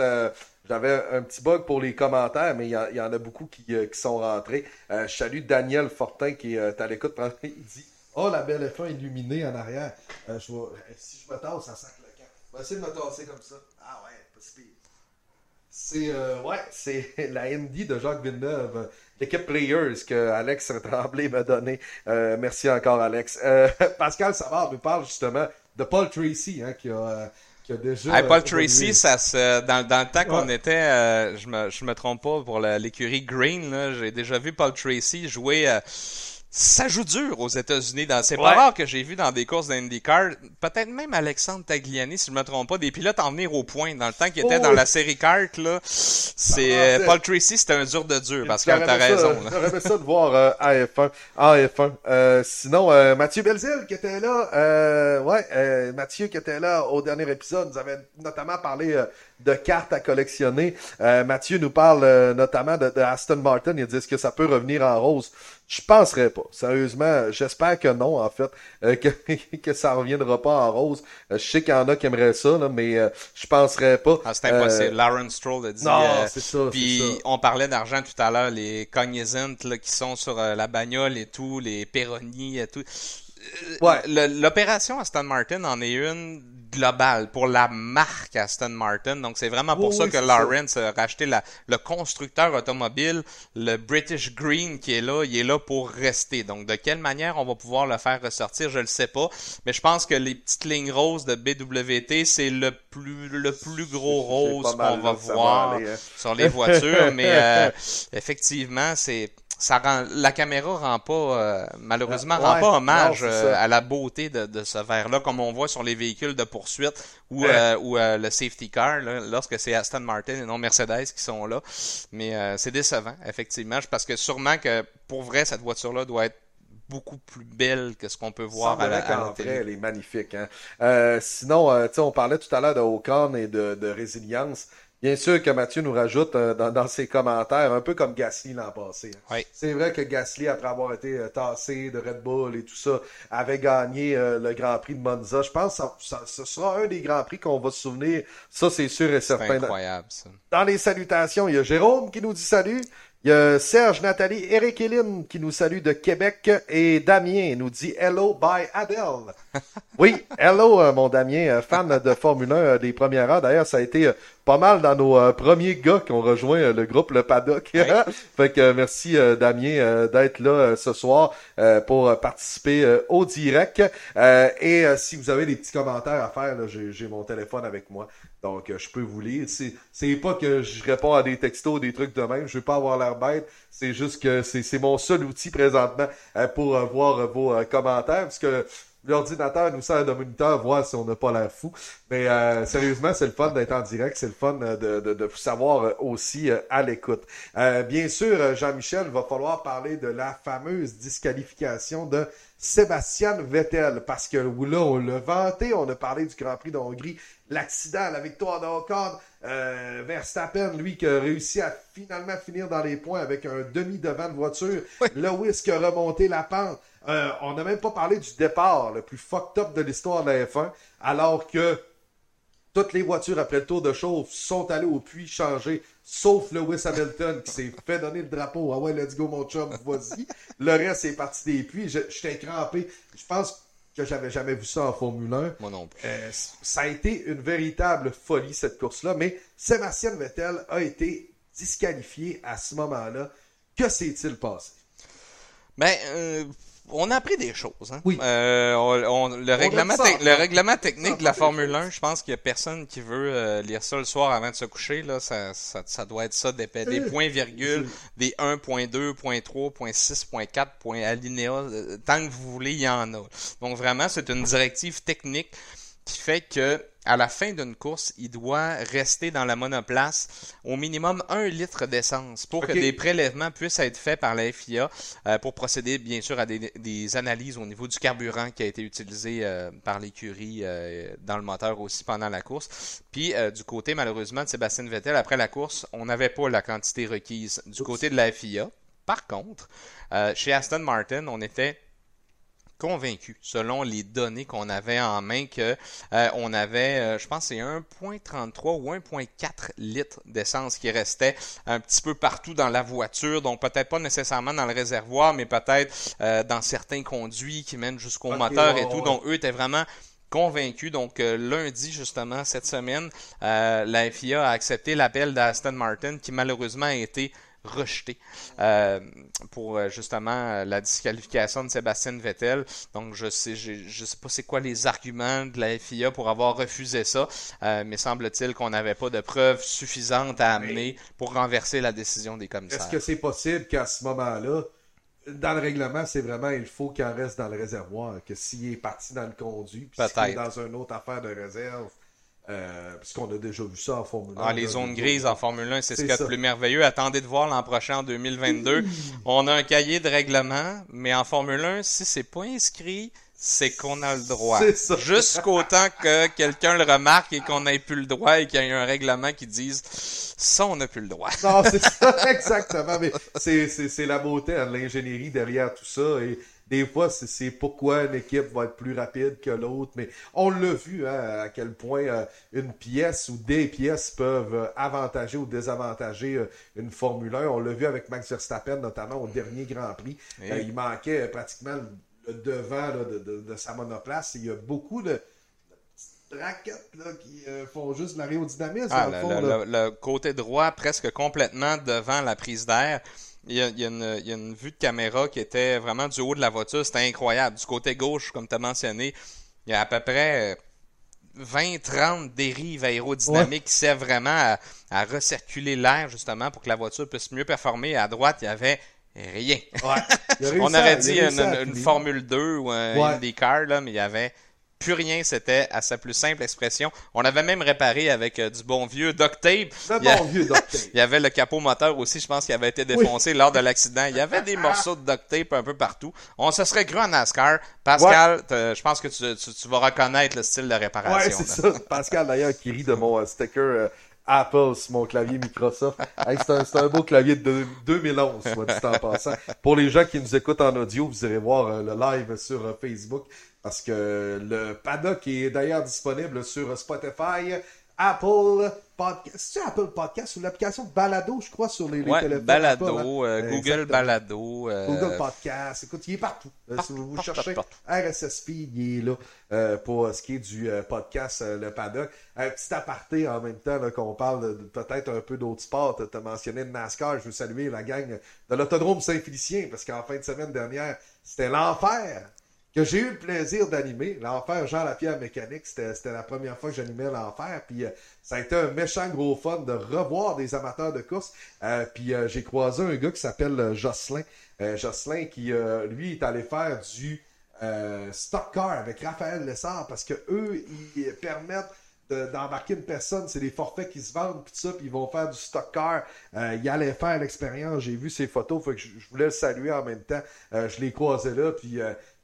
j'avais un petit bug pour les commentaires, mais il y, en a beaucoup qui, euh, sont rentrés. Euh, je salue Daniel Fortin qui est euh, à l'écoute. [laughs] Il dit Oh, la belle F1 illuminée en arrière. si je me tasse, ça sac le camp. Je essayer de me tasser comme ça. Ah ouais, pas si. C'est euh, ouais, [laughs] la ND de Jacques Villeneuve, l'équipe Players que Alex Tremblay m'a donné. Euh, merci encore Alex. Euh, [laughs] Pascal Savard nous parle justement de Paul Tracy hein, qui a qui a déjà hey, Paul Tracy, ça se, dans, dans le temps qu'on ouais. était, euh, je me je me trompe pas pour l'écurie Green, j'ai déjà vu Paul Tracy jouer ça joue dur aux États-Unis. C'est ouais. pas rare que j'ai vu dans des courses d'IndyCar, peut-être même Alexandre Tagliani, si je me trompe pas, des pilotes en venir au point. Dans le temps qu'il était oh, dans oui. la série kart, là, c'est ah, Paul Tracy, c'était un dur de dur. Parce que t'as raison. J'aurais ça de voir euh, AF1. AF1. Euh, sinon, euh, Mathieu Belzil qui était là, euh, ouais, Mathieu qui était là au dernier épisode, nous avait notamment parlé de cartes à collectionner. Mathieu nous parle notamment de, de, Aston Martin. Il dit est-ce que ça peut revenir en rose? Je penserais pas. Sérieusement, j'espère que non, en fait, euh, que, [laughs] que ça reviendra pas en rose. Euh, je sais qu'il y en a qui aimeraient ça, là, mais euh, je penserais pas. Ah, c'est impossible. Lawrence Stroll a dit. Non, c'est ça. Puis on parlait d'argent tout à l'heure, les cognizant là, qui sont sur la bagnole et tout, les Peroni et tout. Ouais. L'opération Aston Martin en est une global pour la marque Aston Martin. Donc, c'est vraiment pour oui, ça oui, que Lawrence ça. a racheté la, le constructeur automobile, le British Green qui est là, il est là pour rester. Donc, de quelle manière on va pouvoir le faire ressortir, je le sais pas. Mais je pense que les petites lignes roses de BWT, c'est le plus, le plus gros rose qu'on va voir aller, hein. sur les voitures. mais euh, effectivement, c'est ça rend, la caméra rend pas, euh, malheureusement, ouais, rend pas hommage non, euh, à la beauté de, de ce verre-là, comme on voit sur les véhicules de poursuite ou, ouais. euh, ou euh, le safety car, là, lorsque c'est Aston Martin et non Mercedes qui sont là. Mais euh, c'est décevant, effectivement, parce que sûrement que pour vrai, cette voiture-là doit être beaucoup plus belle que ce qu'on peut voir à la, à la télé. elle est magnifique. Hein? Euh, sinon, euh, on parlait tout à l'heure de Ocon et de, de résilience. Bien sûr que Mathieu nous rajoute euh, dans, dans, ses commentaires, un peu comme Gasly l'an passé. Hein. Oui. C'est vrai que Gasly, après avoir été euh, tassé de Red Bull et tout ça, avait gagné euh, le Grand Prix de Monza. Je pense que ça, ça, ce sera un des Grands Prix qu'on va se souvenir. Ça, c'est sûr et certain. C'est incroyable, ça. Dans les salutations, il y a Jérôme qui nous dit salut. Il y a Serge, Nathalie, Eric et Lynn qui nous salue de Québec et Damien nous dit Hello by Adele. [laughs] oui, hello euh, mon Damien, euh, fan de Formule 1 euh, des premières heures. D'ailleurs, ça a été pas mal dans nos premiers gars qui ont rejoint le groupe Le Paddock. Oui. [laughs] fait que merci Damien d'être là ce soir pour participer au direct. et si vous avez des petits commentaires à faire, j'ai mon téléphone avec moi. Donc, je peux vous lire. C'est pas que je réponds à des textos, des trucs de même. Je veux pas avoir l'air bête. C'est juste que c'est mon seul outil présentement pour voir vos commentaires. Parce que l'ordinateur nous sert de moniteur, voir si on n'a pas l'air fou. Mais euh, sérieusement, c'est le fun d'être en direct, c'est le fun de, de, de savoir aussi euh, à l'écoute. Euh, bien sûr, Jean-Michel, va falloir parler de la fameuse disqualification de Sébastien Vettel, parce que là, on l'a vanté, on a parlé du Grand Prix de Hongrie, l'accident, la victoire de euh, Verstappen, lui, qui a réussi à finalement finir dans les points avec un demi-devant de voiture, oui. Lewis qui a remonté la pente, euh, on n'a même pas parlé du départ le plus fucked up de l'histoire de la F1, alors que toutes les voitures après le tour de chauffe sont allées au puits changer, sauf Lewis Hamilton qui s'est fait donner le drapeau. Ah ouais, let's go mon chum, vas-y. le reste est parti des puits. J'étais crampé. Je pense que j'avais jamais vu ça en Formule 1. Moi non plus. Euh, ça a été une véritable folie cette course-là, mais Sébastien Vettel a été disqualifié à ce moment-là. Que s'est-il passé? Ben, euh, on a appris des choses. Hein? Oui. Euh, on, on, le, règlement le règlement technique de la [laughs] Formule 1, je pense qu'il n'y a personne qui veut euh, lire ça le soir avant de se coucher. Là, ça, ça, ça doit être ça, des, des points virgules, des 1.2, .3, .6, .4, point alinéa. Euh, tant que vous voulez, il y en a. Donc vraiment, c'est une directive technique qui fait que à la fin d'une course, il doit rester dans la monoplace au minimum un litre d'essence pour okay. que des prélèvements puissent être faits par la FIA euh, pour procéder bien sûr à des, des, analyses au niveau du carburant qui a été utilisé euh, par l'écurie euh, dans le moteur aussi pendant la course. Puis du côté malheureusement de Sébastien Vettel, après la course, on n'avait pas la quantité requise du Oups. côté de la FIA. Par contre, chez Aston Martin, on était convaincu, selon les données qu'on avait en main, que euh, on avait, euh, je pense, c'est 1.33 ou 1.4 litres d'essence qui restait un petit peu partout dans la voiture, donc peut-être pas nécessairement dans le réservoir, mais peut-être euh, dans certains conduits qui mènent jusqu'au okay, moteur et tout. Ouais. Donc eux étaient vraiment convaincu. Donc lundi justement cette semaine, la FIA a accepté l'appel d'Aston Martin qui malheureusement a été rejeté euh, pour euh, justement la disqualification de Sébastien Vettel. Donc je sais je, sais pas c'est quoi les arguments de la FIA pour avoir refusé ça, euh, mais semble-t-il qu'on n'avait pas de preuves suffisantes à amener pour renverser la décision des commissaires. Est-ce que c'est possible qu'à ce moment-là, dans le règlement, c'est vraiment il faut qu'il en reste dans le réservoir, que s'il est parti dans le conduit, puis s'il est dans une autre affaire de réserve, euh, puisqu'on a déjà vu ça en Formule 1. Ah, les zones grises en Formule 1, c'est ce qu'il y a de plus merveilleux. Attendez de voir l'an prochain, en 2022. [laughs] On a un cahier de règlement, mais en Formule 1, si c'est pas inscrit, c'est qu'on a le droit. Jusqu'au temps que quelqu'un le remarque et qu'on n'ait plus le droit et qu'il y ait un règlement qui dise ça, on n'a plus le droit. non, c'est ça, [laughs] exactement. Mais c'est la beauté de l'ingénierie derrière tout ça. Et des fois, c'est pourquoi une équipe va être plus rapide que l'autre. Mais on l'a vu, hein, à quel point euh, une pièce ou des pièces peuvent euh, avantager ou désavantager euh, une Formule 1. On l'a vu avec Max Verstappen, notamment au dernier Grand Prix. il manquait pratiquement le devant de, sa monoplace. Il y a beaucoup de raquettes qui font juste de l'aérodynamisme. Ah, le, côté droit presque complètement devant la prise d'air. Il y, a, une, vue de caméra qui était vraiment du haut de la voiture. C'était incroyable. Du côté gauche, comme tu as mentionné, il y a à peu près 20-30 dérives aérodynamiques qui servent vraiment à, recirculer l'air, justement, pour que la voiture puisse mieux performer. À droite, il y avait rien. [laughs] On aurait dit une, Formule 2 ou un IndyCar, là, mais il y avait plus rien, c'était à sa plus simple expression. On avait même réparé avec euh, du bon vieux duct tape. Le bon vieux duct tape. [laughs] il y avait le capot moteur aussi, je pense, qui avait été défoncé lors de l'accident. Il y avait des [laughs] morceaux de duct tape un peu partout. On se serait cru en NASCAR. Pascal, je pense que tu, vas reconnaître le style de réparation. Ouais, c'est ça. Pascal, d'ailleurs, qui rit de mon euh, sticker euh, Apple sur mon clavier Microsoft. c'est un, beau clavier de 2011, soit dit en passant. Pour les gens qui nous écoutent en audio, vous irez voir le live sur Facebook. Parce que le paddock est d'ailleurs disponible sur Spotify, Apple Podcast. C'est Apple Podcast ou l'application Balado, je crois, sur les, ouais, téléphones? Balado, euh, Google Balado. Euh, Google Podcast. Écoute, il est partout. Euh, si vous, cherchez RSSP, il est là pour ce qui est du podcast Le Paddock. Un petit aparté en même temps qu'on parle peut-être un peu d'autres sports. Tu as mentionné le NASCAR. Je veux saluer la gang de l'Autodrome Saint-Félicien parce qu'en fin de semaine dernière, c'était l'enfer que j'ai eu le plaisir d'animer. L'enfer Jean Lapierre Mécanique, c'était la première fois que j'animais l'enfer. Puis euh, ça a été un méchant gros fun de revoir des amateurs de course. Euh, puis euh, j'ai croisé un gars qui s'appelle Jocelyn. Jocelyn qui, lui, est allé faire du stock car avec Raphaël Lessard parce que eux, ils permettent d'embarquer une personne, c'est des forfaits qui se vendent, puis ça, puis ils vont faire du stock car. il allait faire l'expérience, j'ai vu ses photos, faut que je, voulais le saluer en même temps. je l'ai croisé là, puis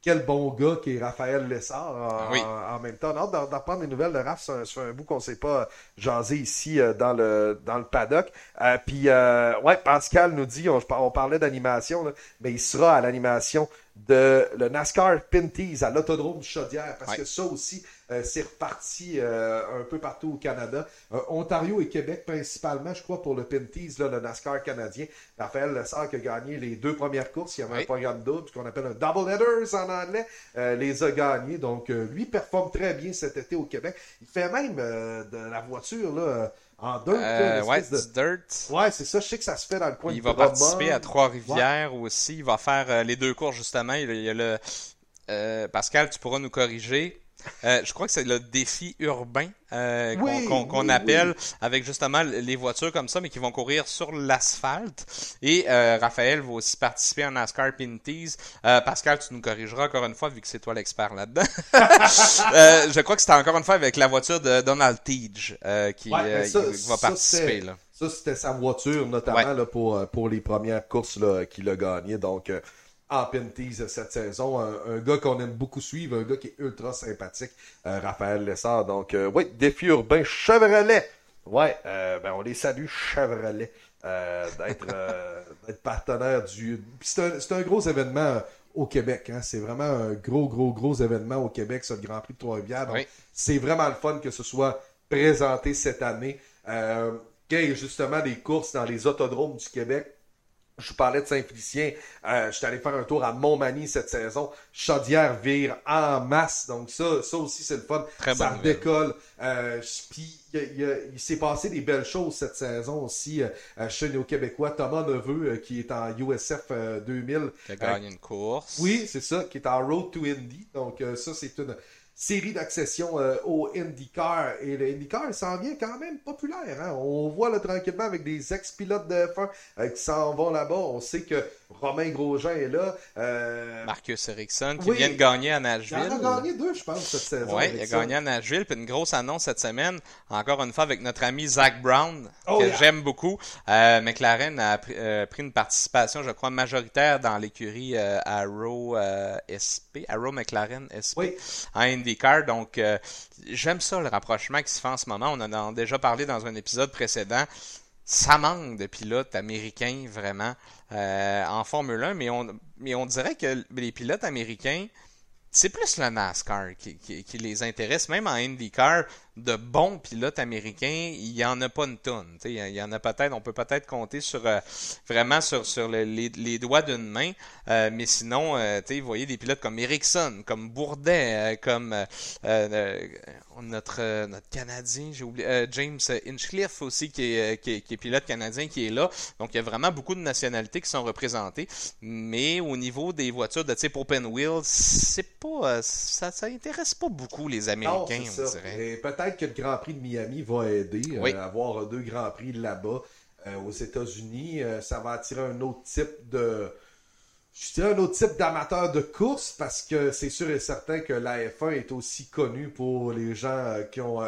quel bon gars qui est Raphaël Lessard en, même temps. On a d'en prendre des nouvelles de Raph. C'est un, bout qu'on ne sait pas jaser ici euh, dans, le, dans le paddock. Euh, puis, euh, ouais, Pascal nous dit, on, on parlait d'animation, mais il sera à l'animation de le NASCAR Pinties à l'autodrome Chaudière, parce que ça aussi, euh, c'est reparti euh, un peu partout au Canada. Euh, Ontario et Québec principalement, je crois, pour le Pinties, là, le NASCAR canadien. Raphaël Lessard qui a gagné les deux premières courses. Il y avait un programme double, ce qu'on appelle un double headers en anglais. les a gagnés. Donc, lui performe très bien cet été au Québec. Il fait même de la voiture, là en dirt. Euh, ouais, dirt. Ouais, c'est ça. Je sais que ça se fait dans le coin Il de va participer à Trois-Rivières aussi. Il va faire euh, les deux courses, justement. Il, y a le... Euh, Pascal, tu pourras nous corriger. Euh, je crois que c'est le défi urbain euh, qu'on appelle avec justement les voitures comme ça, mais qui vont courir sur l'asphalte. Et euh, Raphaël va aussi participer en NASCAR Pinties. Pascal, tu nous corrigeras encore une fois, vu que c'est toi l'expert là-dedans. [laughs] je crois que c'était encore une fois avec la voiture de Donald Teage qui, va participer. Ça, c'était sa voiture, notamment là, pour, pour les premières courses qu'il a gagnées. Donc, en Pinties cette saison. Un, gars qu'on aime beaucoup suivre, un gars qui est ultra sympathique, euh, Raphaël Lessard. Donc, euh, oui, défi urbain Chevrolet. Ouais, euh, ben on les salue, Chevrolet, [laughs] d'être partenaire du. C'est un, gros événement au Québec. Hein. C'est vraiment un gros, gros, gros événement au Québec, ce Grand Prix de Trois-Rivières. Donc, c'est vraiment le fun que ce soit présenté cette année. qu'il y ait justement des courses dans les autodromes du Québec Je vous parlais de Saint-Félicien. Euh, je suis allé faire un tour à Montmagny cette saison. Chaudière vire en masse. Donc ça, ça aussi, c'est le fun. Très ça décolle. Euh, Puis il, s'est passé des belles choses cette saison aussi euh, euh, chez nos Québécois. Thomas Neveu, euh, qui est en USF euh, 2000. Qui a gagné une course. Oui, c'est ça, qui est en Road to Indy. Donc, euh, ça, c'est une série d'accessions euh, au IndyCar. Et le IndyCar s'en vient quand même populaire. hein. On voit là, tranquillement avec des ex-pilotes de F1 euh, qui s'en vont là-bas. On sait que Romain Grosjean est là. Euh, Marcus Ericsson qui Oui. vient de gagner à il Nashville. en a gagné deux, je pense, cette saison. Oui, il a gagné à Nashville. Puis une grosse annonce cette semaine, encore une fois avec notre ami Zach Brown, Oh, que yeah. j'aime beaucoup. Euh, McLaren a pris, euh, pris une participation, je crois, majoritaire dans l'écurie Arrow SP, Arrow McLaren SP, Oui. en IndyCar. Donc, j'aime ça, le rapprochement qui se fait en ce moment. On en a déjà parlé dans un épisode précédent. Ça manque de pilotes américains, vraiment, euh, en Formule 1, mais on, mais on dirait que les pilotes américains, c'est plus le NASCAR qui, qui- qui les intéresse. Même en IndyCar, de bons pilotes américains, il y en a pas une tonne. Il y en a peut-être, on peut peut-être compter sur euh, vraiment sur, sur le- les, les doigts d'une main. Euh, mais sinon, euh, vous voyez des pilotes comme Ericsson, comme Bourdet, comme notre, notre Canadien, j'ai oublié, James Inchcliffe aussi, qui est, qui, est, qui est pilote canadien, qui est là. Donc, il y a vraiment beaucoup de nationalités qui sont représentées. Mais au niveau des voitures de type open wheel, c'est pas, ça, ça intéresse pas beaucoup les Américains, on dirait. Peut-être que le Grand Prix de Miami va aider. euh, Oui. avoir deux Grands Prix là-bas euh, aux États-Unis. Euh, ça va attirer un autre type de. Je dirais un autre type d'amateur de course parce que c'est sûr et certain que la F1 est aussi connue pour les gens qui ont,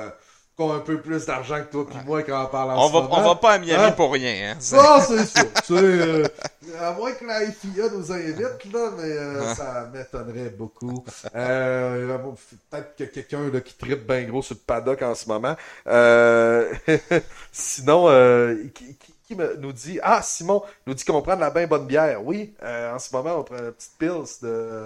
qui ont un peu plus d'argent que toi puis moi quand on parle en On ce va, moment. on va pas à Miami Hein? pour rien. Hein? Non, [laughs] c'est sûr. Tu sais, euh, à moins que la FIA nous invite, là, mais euh, ça m'étonnerait beaucoup. Euh, Peut-être que quelqu'un là, qui tripe bien gros sur le paddock en ce moment. Euh, [laughs] sinon, euh, qui, qui- qui me- nous dit Ah, Simon nous dit qu'on prend de la bien bonne bière. Oui, euh, en ce moment, on prend une petite pils de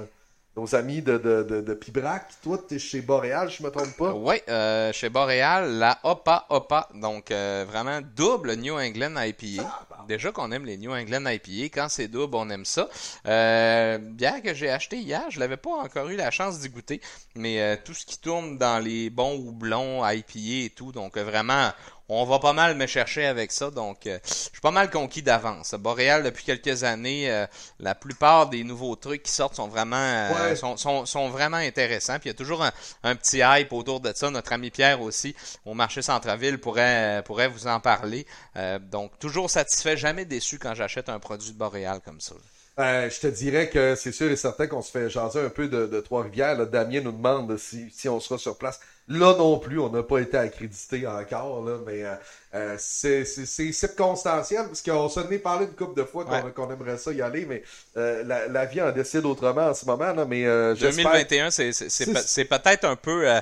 nos amis de, de, de, de Pibrac. Toi, tu es chez Boréal, je me trompe pas? Oui, euh, chez Boréal, la Opa Opa. Donc, euh, vraiment double New England IPA. Déjà qu'on aime les New England IPA, quand c'est double, on aime ça. Euh, bière que j'ai acheté hier, je l'avais pas encore eu la chance d'y goûter, mais euh, tout ce qui tourne dans les bons houblons IPA et tout, donc vraiment, on va pas mal me chercher avec ça, donc euh, je suis pas mal conquis d'avance. Boréal, depuis quelques années, euh, la plupart des nouveaux trucs qui sortent sont vraiment, euh, Ouais. sont, sont, sont vraiment intéressants. Puis il y a toujours un, un petit hype autour de ça. Notre ami Pierre aussi, au marché Centre-Ville, pourrait, pourrait vous en parler. Donc, toujours satisfait, jamais déçu quand j'achète un produit de Boréal comme ça. Euh, je te dirais que c'est sûr et certain qu'on se fait jaser un peu de, de Trois-Rivières. Damien nous demande si, si on sera sur place. Là non plus, on n'a pas été accrédité encore, là, mais euh, euh, c'est c'est- c'est circonstanciel parce qu'on s'en est parlé une couple de fois qu'on Ouais. aimerait ça y aller, mais euh, la, la vie en décide autrement en ce moment. Là, mais euh, j'espère- 2021, c'est c'est- c'est C'est- pe- c'est peut-être un peu euh,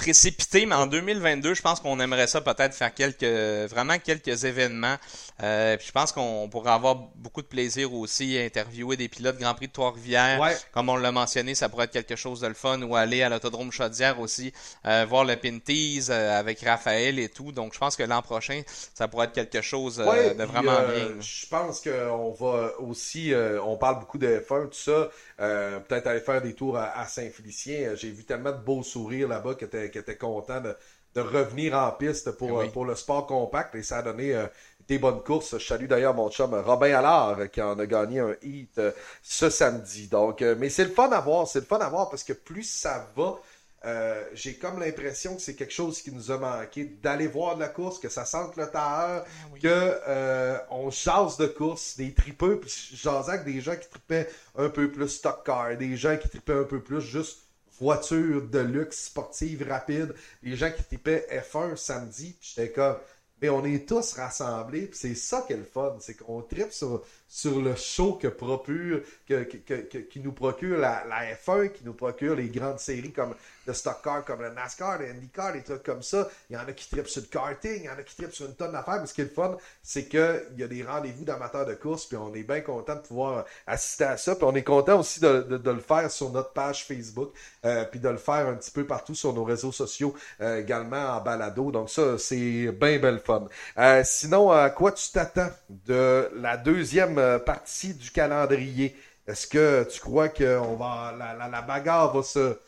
précipité, mais en 2022, je pense qu'on aimerait ça peut-être faire quelques vraiment quelques événements. Euh, puis je pense qu'on pourrait avoir beaucoup de plaisir aussi à interviewer des pilotes Grand Prix de Trois-Rivières. Ouais. Comme on l'a mentionné, ça pourrait être quelque chose de le fun ou aller à l'autodrome Chaudière aussi, euh, voir le Pinties euh, avec Raphaël et tout. Donc je pense que l'an prochain, ça pourrait être quelque chose euh, Ouais, de vraiment euh, bien. Je pense qu'on va aussi, euh, on parle beaucoup de F1, tout ça, euh, peut-être aller faire des tours à, à Saint-Félicien. J'ai vu tellement de beaux sourires là-bas qui étaient, qui étaient contents de, de revenir en piste pour, Oui. euh, pour le sport compact et ça a donné euh, des bonnes courses. Je salue d'ailleurs mon chum Robin Allard euh, qui en a gagné un hit euh, ce samedi. Donc, euh, mais c'est le fun à voir, c'est le fun à voir parce que plus ça va, euh, j'ai comme l'impression que c'est quelque chose qui nous a manqué d'aller voir de la course, que ça sente le tailleur, oui. que euh, on jase de course, des tripeux, puis jasais avec des gens qui tripaient un peu plus stock car, des gens qui tripaient un peu plus juste voiture de luxe sportive rapide, des gens qui tripaient F1 samedi, puis j'étais comme mais on est tous rassemblés, puis c'est ça qui est le fun, c'est qu'on tripe sur, sur le show que procure, que, que- que- qui nous procure la, la F1, qui nous procure les grandes séries comme de stock car comme le NASCAR, le IndyCar, des trucs comme ça. Il y en a qui trippent sur le karting, il y en a qui trippent sur une tonne d'affaires. Mais ce qui est le fun, c'est qu'il y a des rendez-vous d'amateurs de course, puis on est bien content de pouvoir assister à ça. Puis on est content aussi de, de, le faire sur notre page Facebook, euh, puis de le faire un petit peu partout sur nos réseaux sociaux, euh, également en balado. Donc ça, c'est bien belle fun. Euh, sinon, à quoi tu t'attends de la deuxième partie du calendrier? Est-ce que tu crois que on va, la, la, bagarre va se,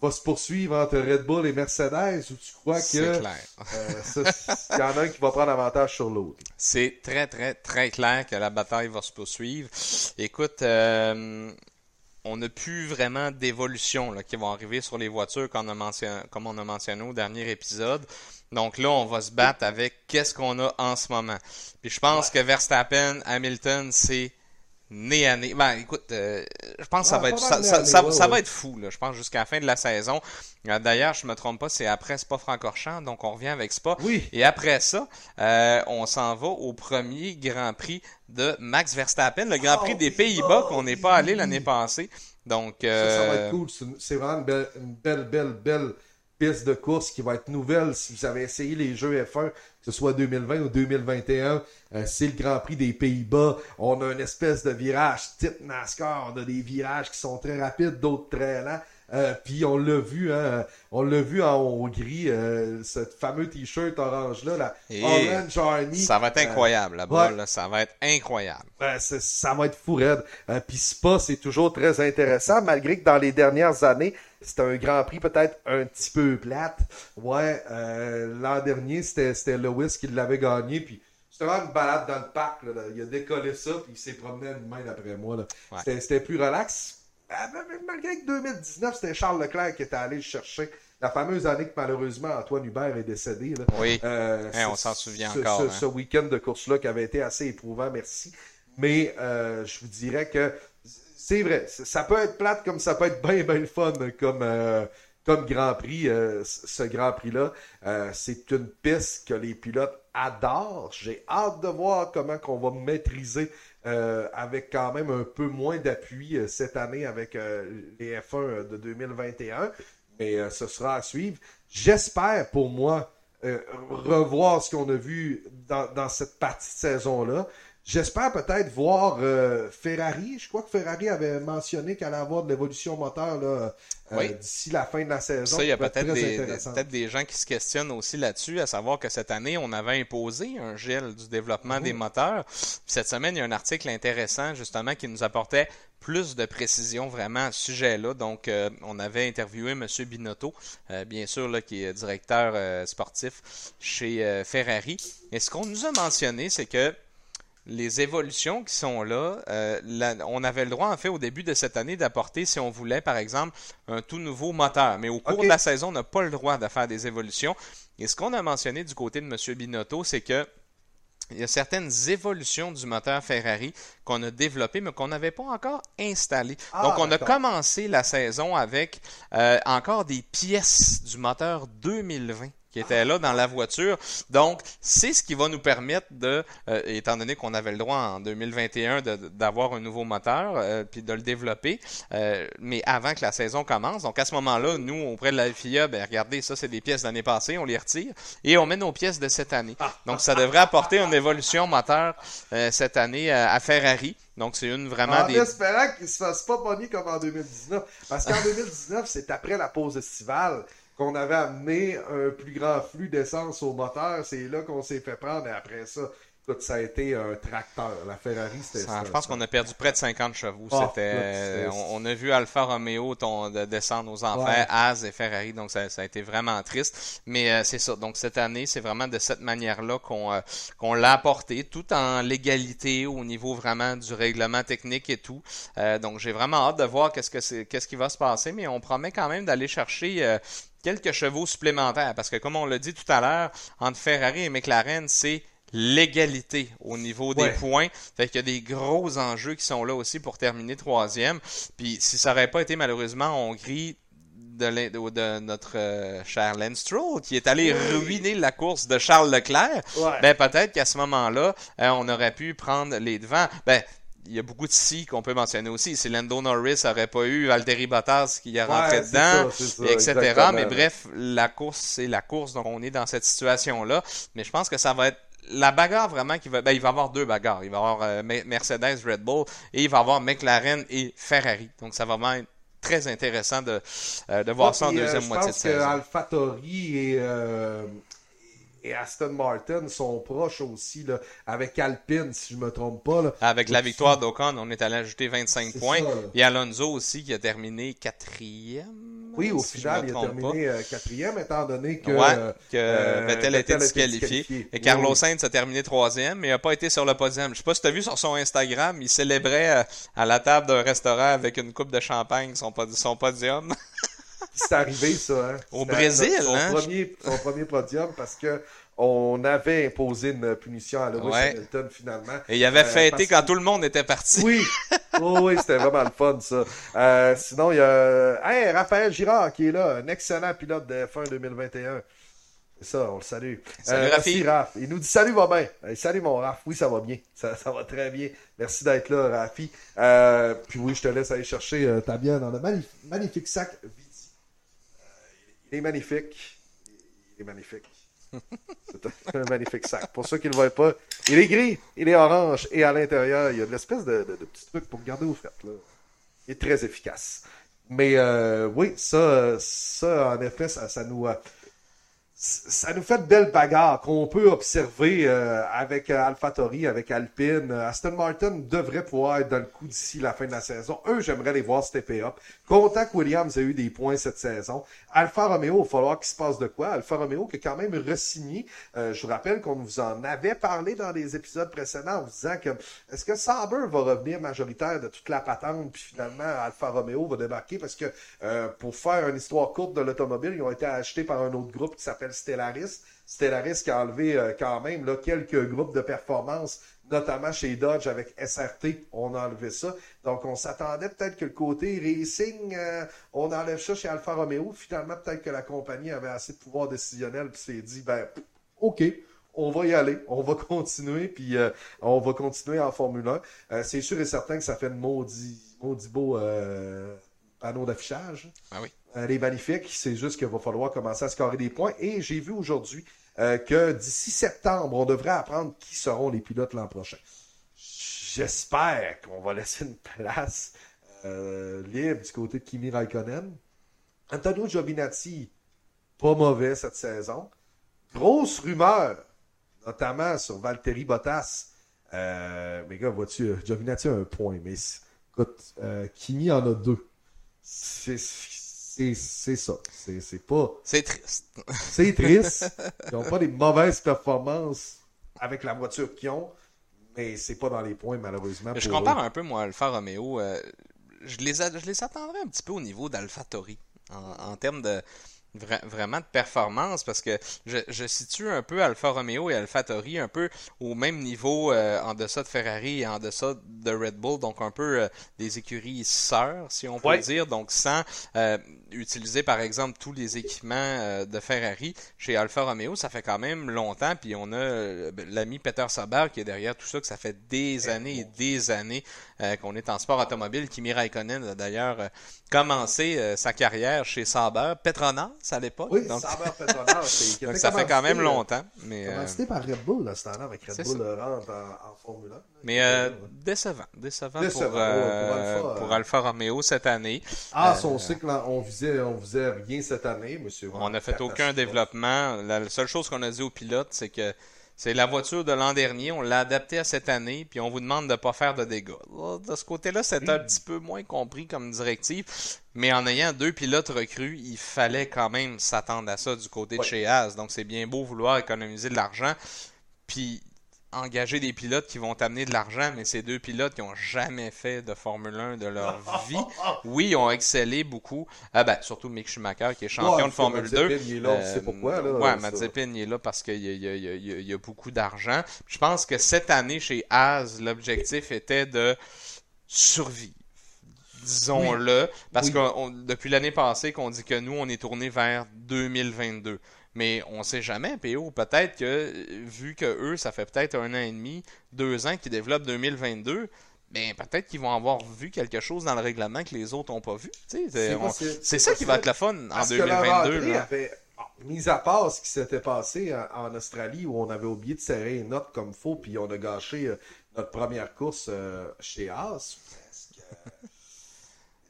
va se poursuivre entre Red Bull et Mercedes ou tu crois que euh, y en a un qui va prendre avantage sur l'autre? C'est très, très, très clair que la bataille va se poursuivre. Écoute, euh, on n'a plus vraiment d'évolution qui vont arriver sur les voitures comme on, a mentionné, comme on a mentionné au dernier épisode. Donc là, on va se battre avec qu'est-ce qu'on a en ce moment. Puis je pense que Verstappen, Hamilton, c'est nez à nez. Ben, écoute, euh, je pense que ça va être ça, ça, va être fou, là, je pense, jusqu'à la fin de la saison. Euh, d'ailleurs, je me trompe pas, c'est après Spa-Francorchamps, donc on revient avec Spa. Oui. Et après ça, euh, on s'en va au premier Grand Prix de Max Verstappen, le Grand Prix oh, des Pays-Bas qu'on n'est pas allé l'année passée. Donc, ça, ça va être cool. C'est vraiment une belle, une belle, belle, belle piste de course qui va être nouvelle si vous avez essayé les jeux F1, que ce soit 2020 ou 2021. Euh, c'est le Grand Prix des Pays-Bas. On a une espèce de virage type NASCAR. On a des virages qui sont très rapides, d'autres très lents. Euh, puis on l'a vu, hein, on l'a vu en Hongrie, euh, ce fameux t-shirt orange là, la Orange Army. Ça va être incroyable là-bas, ça va être incroyable. Ben, ça va être fou raide. puis Spa, c'est toujours très intéressant, malgré que dans les dernières années, c'était un Grand Prix peut-être un petit peu plate. Ouais, l'an dernier, c'était Lewis qui l'avait gagné, puis c'était vraiment une balade dans le parc. Là, Il a décollé ça, puis il s'est promené une main après moi. C'était plus relax. Ah, malgré que 2019, c'était Charles Leclerc qui était allé le chercher. La fameuse année que malheureusement Antoine Hubert est décédé. Là. Oui. Euh, hein, on s'en souvient encore. Ce, hein. week-end de course-là qui avait été assez éprouvant, merci. Mais euh, je vous dirais que c'est vrai, ça peut être plate comme ça peut être bien, bien fun comme, euh, comme Grand Prix, ce Grand Prix-là. c'est une piste que les pilotes adorent. J'ai hâte de voir comment qu'on va maîtriser euh, avec quand même un peu moins d'appui euh, cette année avec euh, les F1 de 2021. Mais ce sera à suivre. J'espère pour moi revoir ce qu'on a vu dans, cette partie de saison-là. J'espère peut-être voir Ferrari. Je crois que Ferrari avait mentionné qu'elle allait avoir de l'évolution moteur là, euh, d'ici la fin de la saison. Ça, il y a peut-être des, peut des, gens qui se questionnent aussi là-dessus, à savoir que cette année, on avait imposé un gel du développement des mhm. moteurs. cette semaine, il y a un article intéressant justement qui nous apportait plus de précision vraiment à ce sujet-là. Donc, euh, on avait interviewé M. Binotto, bien sûr, là, qui est directeur sportif chez Ferrari. Et ce qu'on nous a mentionné, c'est que les évolutions qui sont là, euh, on avait le droit, en fait, au début de cette année, d'apporter, si on voulait, par exemple, un tout nouveau moteur. Mais au cours de la saison, on n'a pas le droit de faire des évolutions. Et ce qu'on a mentionné du côté de M. Binotto, c'est que il y a certaines évolutions du moteur Ferrari qu'on a développées, mais qu'on n'avait pas encore installées. Ah, Donc, on a commencé la saison avec euh, encore des pièces du moteur 2020 qui était là dans la voiture. Donc, c'est ce qui va nous permettre de, euh, étant donné qu'on avait le droit en 2021 d'avoir un nouveau moteur, euh, puis de le développer, euh, mais avant que la saison commence. Donc, à ce moment-là, nous, auprès de la FIA, ben, regardez, ça, c'est des pièces d'année passée, on les retire et on met nos pièces de cette année. Donc, ça devrait apporter une évolution moteur cette année à Ferrari. Donc, c'est une vraiment en espérant qu'il ne se fasse pas pogner comme en 2019. Parce qu'en 2019, c'est après la pause estivale qu'on avait amené un plus grand flux d'essence au moteur. C'est là qu'on s'est fait prendre et après ça, Écoute, ça a été un tracteur. La Ferrari, c'était ça. Je pense qu'on a perdu près de 50 chevaux. Ah, c'était, on, a vu Alfa Romeo ton, de descendre aux enfers, Az et Ferrari, donc ça, a été vraiment triste. Mais euh, c'est ça. Donc cette année, c'est vraiment de cette manière-là qu'on, euh, qu'on l'a apporté, tout en légalité au niveau vraiment du règlement technique et tout. Euh, donc j'ai vraiment hâte de voir qu'est-ce que c'est, qu'est-ce qui va se passer, mais on promet quand même d'aller chercher quelques chevaux supplémentaires parce que comme on l'a dit tout à l'heure, entre Ferrari et McLaren, c'est l'égalité au niveau des points. Fait qu'il y a des gros enjeux qui sont là aussi pour terminer troisième. Puis si ça n'aurait pas été malheureusement en Hongrie de, de, notre euh, cher Lance Stroll qui est allé ruiner la course de Charles Leclerc, ben peut-être qu'à ce moment-là, euh, on aurait pu prendre les devants. Ben il y a beaucoup de si qu'on peut mentionner aussi. Si Lando Norris n'aurait pas eu Valtteri Bottas qui a rentré dedans, etc. Mais bref, la course, c'est la course. Donc, on est dans cette situation-là. Mais je pense que ça va être la bagarre vraiment qui va. Ben, il va y avoir deux bagarres. Il va y avoir euh, Mercedes, Red Bull et il va y avoir McLaren et Ferrari. Donc, ça va vraiment être très intéressant de, euh, de voir ça en deuxième euh, moitié de saison. Je pense que AlphaTauri et, et Aston Martin sont proches aussi, là, avec Alpine, si je me trompe pas. Là. Avec la victoire d'Ocon, on est allé ajouter 25 points. et Alonso aussi, qui a terminé quatrième. Oui, au final, il a terminé euh, quatrième, étant donné que, ouais, que euh, Vettel a été disqualifié. Et Carlos Sainz a terminé troisième, mais il n'a pas été sur le podium. Je sais pas si tu as vu sur son Instagram, il célébrait euh, à la table d'un restaurant avec une coupe de champagne son, son podium. [laughs] C'est arrivé, ça. Hein? Au Brésil, son, hein? Premier, son premier podium parce que on avait imposé une punition à Lewis Hamilton finalement. Et il avait euh, fêté quand tout le monde était parti. Oui, [laughs] oh, oui, c'était vraiment le fun ça. Euh, sinon, il y a hey, Raphaël Girard qui est là, un excellent pilote de F1 2021. C'est ça, on le salue. Salut euh, Merci Raph. Il nous dit salut va bien. salut mon Raph. Oui, ça va bien. Ça, va très bien. Merci d'être là, Rafi. puis oui, je te laisse aller chercher ta bière dans le magnifique sac il est magnifique. Il est magnifique. [laughs] C'est un, magnifique sac. Pour ceux qui ne le voient pas, il est gris, il est orange et à l'intérieur, il y a de l'espèce de, de, petits trucs pour garder au fret. Là. Il est très efficace. Mais euh, oui, ça, ça, en effet, ça, nous. Euh, ça nous fait de belles bagarres qu'on peut observer euh, avec AlphaTauri, avec Alpine. Aston Martin devrait pouvoir être dans le coup d'ici la fin de la saison. Eux, j'aimerais les voir stepper up. Content que Williams ait eu des points cette saison. Alfa Romeo, il va falloir qu'il se passe de quoi? Alfa Romeo qui a quand même re-signé. Euh, je vous rappelle qu'on vous en avait parlé dans les épisodes précédents en vous disant que est-ce que Sauber va revenir majoritaire de toute la patente, puis finalement Alfa Romeo va débarquer? Parce que pour faire une histoire courte de l'automobile, ils ont été achetés par un autre groupe qui s'appelle Stellaris. Stellaris qui a enlevé euh, quand même là, quelques groupes de performance, notamment chez Dodge avec SRT, on a enlevé ça. Donc on s'attendait peut-être que le côté racing, euh, on enlève ça chez Alfa Romeo. Finalement, peut-être que la compagnie avait assez de pouvoir décisionnel puis s'est dit, ben, OK, on va y aller, on va [laughs] continuer, puis euh, on va continuer en Formule 1. c'est sûr et certain que ça fait maudit, maudit beau panneau d'affichage. Ah oui. Elle est magnifique. C'est juste qu'il va falloir commencer à scorer des points. Et j'ai vu aujourd'hui euh, que d'ici septembre, on devrait apprendre qui seront les pilotes l'an prochain. J'espère qu'on va laisser une place euh, libre du côté de Kimi Raikkonen. Antonio Giovinazzi, pas mauvais cette saison. Grosse rumeur, notamment sur Valtteri Bottas. Euh, mais gars, vois-tu, Giovinazzi a un point, mais écoute, Kimi en a deux. C'est c'est ça. C'est pas. C'est triste. C'est triste. [laughs] Ils n'ont pas des mauvaises performances avec la voiture qu'ils ont, mais c'est pas dans les points, malheureusement. Je compare un peu, moi, Alfa Romeo. Euh, je, les je les attendrais un petit peu au niveau d'Alfa Tori. en termes de vraiment de performance parce que je, situe un peu Alfa Romeo et Alfa Tori un peu au même niveau euh, en deçà de Ferrari et en deçà de Red Bull, donc un peu euh, des écuries sœurs, si on peut dire, donc sans euh, utiliser par exemple tous les équipements de Ferrari chez Alfa Romeo, ça fait quand même longtemps, puis on a l'ami Peter Saber qui est derrière tout ça, que ça fait des années et des années qu'on est en sport automobile. Kimi Raikkonen a d'ailleurs commencé sa carrière chez Saber, Petronas? À l'époque. Oui, donc... [laughs] Ça fait quand même longtemps. Mais, euh... par Red Bull, là, ce temps-là, avec Red Bull rentre en, en, Formule 1. Mais euh, décevant. Décevant, décevant pour, euh, pour, Alfa, pour, Alfa, Romeo cette année. Ah, euh, son cycle, on visait, on visait rien cette année, monsieur. On n'a fait aucun développement. La seule chose qu'on a dit aux pilotes, c'est que c'est la voiture de l'an dernier, on l'a adaptée à cette année, puis on vous demande de ne pas faire de dégâts. de ce côté-là, c'est un petit peu moins compris comme directive, mais en ayant deux pilotes recrues, il fallait quand même s'attendre à ça du côté de chez As. Donc c'est bien beau vouloir économiser de l'argent, puis engager des pilotes qui vont t'amener de l'argent, mais ces deux pilotes qui ont jamais fait de Formule 1 de leur [laughs] vie, oui, ils ont excellé beaucoup. Ah ben, surtout Mick Schumacher qui est champion de Formule 2. Il est là, euh, pourquoi. Là, ouais, il est là parce qu'il y, y, a beaucoup d'argent. Je pense que cette année chez Haas, l'objectif était de survivre disons-le, parce que depuis l'année passée qu'on dit que nous, on est tourné vers 2022. Mais on sait jamais, PO. Peut-être que, vu que eux, ça fait peut-être un an et demi, deux ans qu'ils développent 2022, ben peut-être qu'ils vont avoir vu quelque chose dans le règlement que les autres n'ont pas vu. C'est possible, ça qui va être le fun en Parce que leur 2022. entrée là. avait- bon, mis à part ce qui s'était passé en, en Australie où on avait oublié de serrer les notes comme faux, puis on a gâché euh, notre première course euh, chez Haas. parce que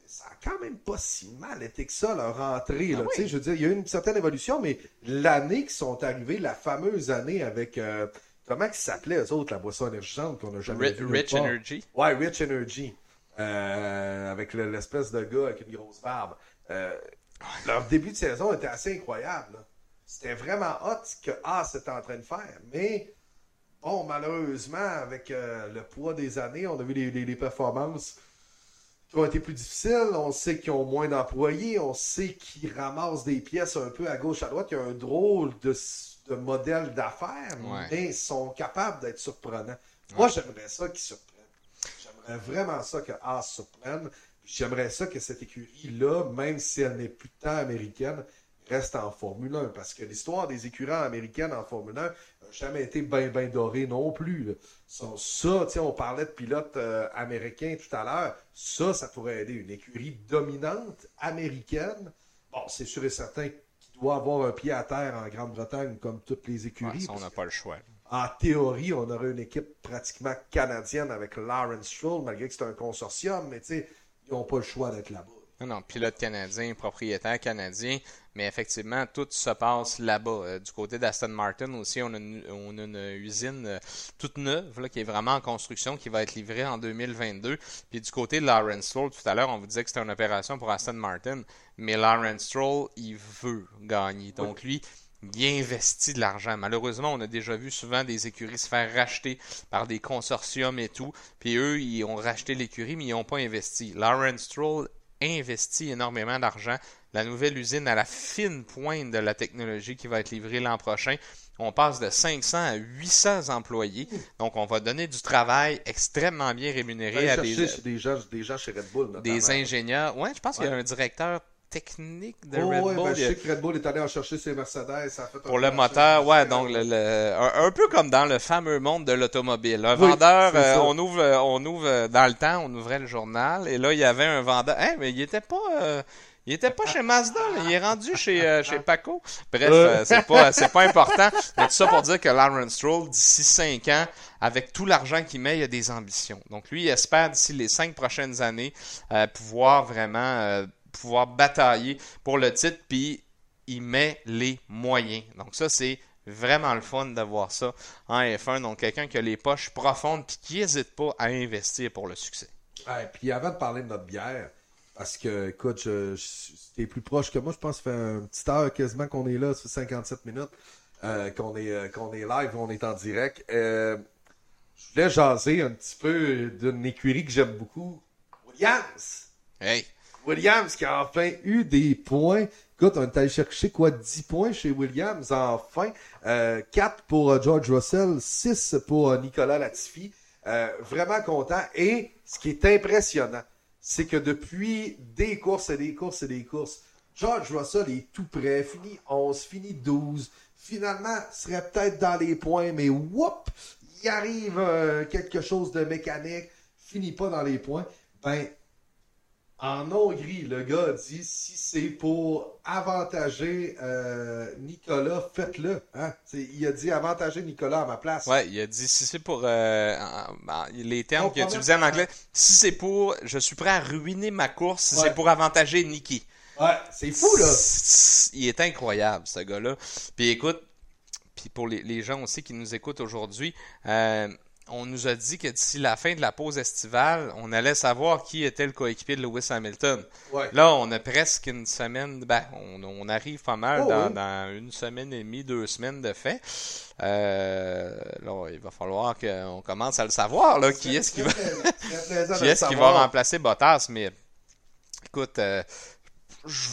Ça a quand même pas si mal été que ça, leur entrée. Ah là. Sais, Je veux dire, il y a eu une certaine évolution, mais l'année qui sont arrivés, la fameuse année avec. euh, comment ils s'appelaient, eux autres, la boisson énergisante qu'on n'a jamais Ri- vu Rich? Energy. Ouais, Rich Energy. Euh, avec le- l'espèce de gars avec une grosse barbe. Euh, leur début de saison était assez incroyable. C'était vraiment hot ce que Haas était en train de faire. Mais, bon, malheureusement, avec le poids des années, on a vu les, les- les performances qui ont été plus difficiles. On sait qu'ils ont moins d'employés. On sait qu'ils ramassent des pièces un peu à gauche, à droite. Il y a un drôle de, de modèle d'affaires, Ouais. mais ils sont capables d'être surprenants. Moi, j'aimerais ça qu'ils surprennent. J'aimerais vraiment ça que Haas surprenne. J'aimerais ça que cette écurie-là, même si elle n'est plus tant américaine, reste en Formule 1. Parce que l'histoire des écuries américaines en Formule 1 n'a jamais été bien, bien dorée non plus. là. Ça, ça, on parlait de pilotes euh, américains tout à l'heure. Ça, ça pourrait aider. Une écurie dominante américaine. Bon, c'est sûr et certain qu'il doit avoir un pied à terre en Grande-Bretagne comme toutes les Ouais, écuries. ça, on n'a pas le choix. en théorie, on aurait une équipe pratiquement canadienne avec Lawrence Stroll, malgré que c'est un consortium, mais ils n'ont pas le choix d'être là-bas. Non, non, pilote canadien, propriétaire canadien, mais effectivement, tout se passe là-bas. Euh, du côté d'Aston Martin aussi, on a une, on a une usine euh, toute neuve là, qui est vraiment en construction, qui va être livrée en 2022. Puis du côté de Lawrence Stroll, tout à l'heure, on vous disait que c'était une opération pour Aston Martin, mais Lawrence Stroll, il veut gagner. Donc lui, il investit de l'argent. Malheureusement, on a déjà vu souvent des écuries se faire racheter par des consortiums et tout. Puis eux, ils ont racheté l'écurie, mais ils n'ont pas investi. Lawrence Stroll investit énormément d'argent. La nouvelle usine à la fine pointe de la technologie qui va être livrée l'an prochain. On passe de 500 à 800 employés. Donc, on va donner du travail extrêmement bien rémunéré à des, des, gens, des gens chez Red Bull, notamment. des ingénieurs. Ouais, je pense qu'il y a un directeur technique de Oh, Red ouais, Bull. ben, je sais que Red Bull est allé en chercher ses Mercedes. Ça a fait un pour le moteur, ouais, donc le, le- un, un peu comme dans le fameux monde de l'automobile. Un Oui, vendeur, euh, on ouvre, euh, on ouvre euh, dans le temps, on ouvrait le journal, et là il y avait un vendeur. Hein, mais il était pas, euh, il était pas chez Mazda, là, il est rendu chez euh, chez Paco. Bref, euh, c'est pas, c'est pas important. Mais tout ça pour dire que Lawrence Stroll, d'ici 5 ans, avec tout l'argent qu'il met, il a des ambitions. Donc lui, il espère d'ici les cinq prochaines années euh, pouvoir vraiment pouvoir batailler pour le titre, puis il met les moyens. Donc ça, c'est vraiment le fun de voir ça en F1. Donc quelqu'un qui a les poches profondes puis qui n'hésite pas à investir pour le succès. Ouais, puis avant de parler de notre bière, parce que, écoute, je, je, t'es plus proche que moi, je pense que ça fait une petite heure quasiment qu'on est là, ça fait 57 minutes, euh, qu'on est, euh, qu'on est live, on est en direct. Euh, je voulais jaser un petit peu d'une écurie que j'aime beaucoup, Williams. Hey! Williams qui a enfin eu des points. Écoute, on est allé chercher quoi? 10 points chez Williams enfin. Euh, 4 pour euh, George Russell, 6 pour euh, Nicolas Latifi. Euh, vraiment content. Et ce qui est impressionnant, c'est que depuis des courses et des courses et des courses, George Russell est tout prêt, fini 11, fini 12. Finalement, serait peut-être dans les points, mais whoop, il arrive quelque chose de mécanique, finit pas dans les points. Ben, en Hongrie, le gars a dit si c'est pour avantager euh, Nicolas, faites-le. Hein? Il a dit avantager Nicolas à ma place. Ouais, il a dit si c'est pour euh, en- en- les termes qu'il a utilisés en anglais, si c'est pour je suis prêt à ruiner ma course, si Ouais. c'est pour avantager Nicky. Ouais, c'est fou, là. Il est incroyable, ce gars-là. Puis écoute, puis pour les, les gens aussi qui nous écoutent aujourd'hui, euh, on nous a dit que d'ici la fin de la pause estivale, on allait savoir qui était le coéquipier de Lewis Hamilton. Ouais. Là, on a presque une semaine, ben, on, on arrive pas mal Oh, dans, oui. dans une semaine et demie, deux semaines de fait. Euh, là, il va falloir qu'on commence à le savoir, là, qui est-ce qui va, [laughs] qui est-ce qui va remplacer Bottas, mais écoute, euh, je-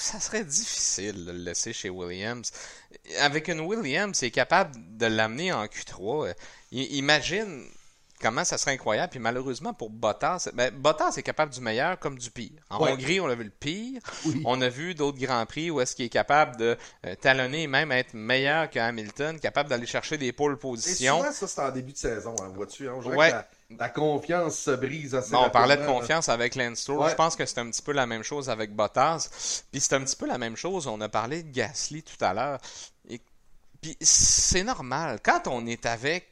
ça serait difficile de le laisser chez Williams. Avec une Williams, c'est capable de l'amener en Q3. Euh, i- Imagine comment ça serait incroyable. Puis malheureusement pour Bottas, ben, Bottas est capable du meilleur comme du pire. En Ouais. Hongrie, on a vu le pire. Oui. On a vu d'autres grands prix où est-ce qu'il est capable de euh, talonner et même être meilleur que Hamilton, capable d'aller chercher des pôles Et positions. souvent, ça, c'est en début de saison, hein, vois-tu. hein? On dirait Ouais. que la, la confiance se brise assez Bon, on parlait de confiance avec Lance Stroll. Ouais. Je pense que c'est un petit peu la même chose avec Bottas. Puis c'est un petit peu la même chose. On a parlé de Gasly tout à l'heure. Et puis c'est normal. Quand on est avec,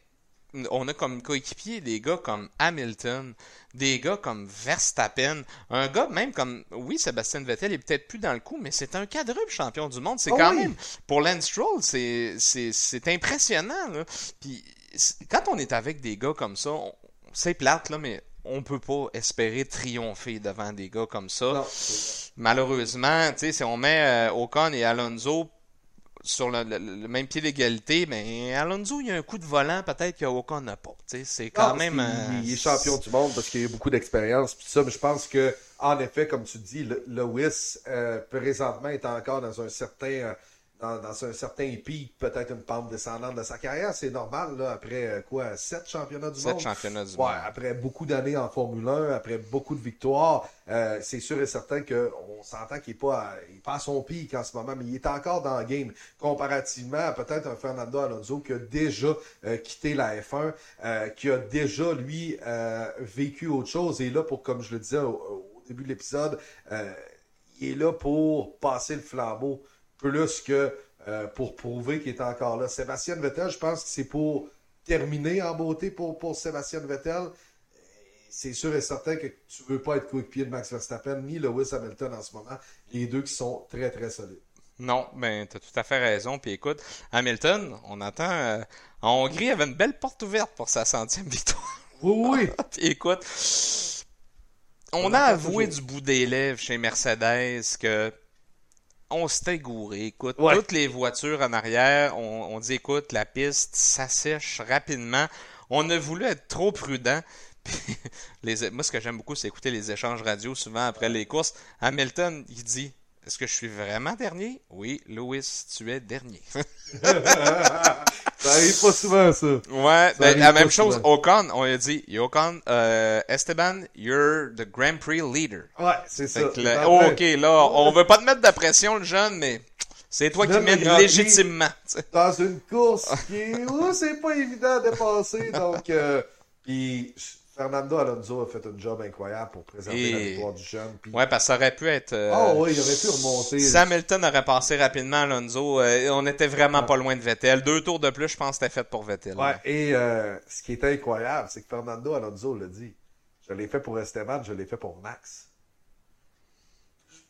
on a comme coéquipier des gars comme Hamilton, des gars comme Verstappen, un gars même comme, oui, Sébastien Vettel est peut-être plus dans le coup, mais c'est un quadruple champion du monde. C'est Ah quand oui. même, pour Lance Stroll, c'est, impressionnant. Là. Puis quand on est avec des gars comme ça, on- c'est plate, là, mais on peut pas espérer triompher devant des gars comme ça. Non, Malheureusement, tu sais, si on met euh, Ocon et Alonso sur le, le- le même pied d'égalité, mais Alonso, il y a un coup de volant, peut-être que Ocon n'a pas. Tu sais, c'est quand Non, même. parce euh, Il est champion du monde parce qu'il a beaucoup d'expérience. Puis ça, mais je pense que, en effet, comme tu dis, le- Lewis euh, présentement est encore dans un certain euh, dans, dans un certain pic, peut-être une pente descendante de sa carrière. C'est normal, là, après euh, quoi, sept championnats du Sept monde? championnats du Ouais, monde. après beaucoup d'années en Formule 1, après beaucoup de victoires, euh, c'est sûr et certain qu'on s'entend qu'il n'est pas, à- il pas à son pic en ce moment, mais il est encore dans le game. Comparativement à peut-être un Fernando Alonso qui a déjà euh, quitté la F1, euh, qui a déjà, lui, euh, vécu autre chose. Et là, pour, comme je le disais au, au début de l'épisode, euh, il est là pour passer le flambeau plus que euh, pour prouver qu'il est encore là. Sébastien Vettel, je pense que c'est pour terminer en beauté pour, pour Sébastien Vettel. C'est sûr et certain que tu veux pas être coéquipier de Max Verstappen ni Lewis Hamilton en ce moment. Les deux qui sont très très solides. Non, ben, t'as tout à fait raison. Puis écoute, Hamilton, on attend. euh, en Hongrie, il avait une belle porte ouverte pour sa centième victoire. Oui, oui. [laughs] Puis écoute, on On a avoué toujours. du bout des lèvres chez Mercedes que on s'était gouré. Écoute, Ouais. toutes les voitures en arrière, on, on dit écoute, la piste s'assèche rapidement. On a voulu être trop prudent. [laughs] Les, moi, ce que j'aime beaucoup, c'est écouter les échanges radio souvent après les courses. Hamilton, il dit Est-ce que je suis vraiment dernier? Oui, Lewis, tu es dernier. [laughs] Ça arrive pas souvent, ça. Ouais, ben, la même chose, souvent. Ocon, on a dit, Ocon, euh, Esteban, you're the Grand Prix leader. Ouais, c'est ça. Que oh, ok, là, on veut pas te mettre de pression, le jeune, mais c'est toi qui mènes légitimement. Dans une course qui est, oh, c'est pas évident à dépasser. Donc, euh, puis Fernando Alonso a fait un job incroyable pour présenter la Et- victoire du jeune. Puis, Ouais, parce que ça aurait pu être... euh, oh, oui, il aurait pu remonter. Si Hamilton aurait passé rapidement Alonso, euh, on était vraiment pas loin de Vettel. Deux tours de plus, je pense c'était fait pour Vettel. Ouais, et euh, ce qui est incroyable, c'est que Fernando Alonso l'a dit. Je l'ai fait pour Esteban, je l'ai fait pour Max.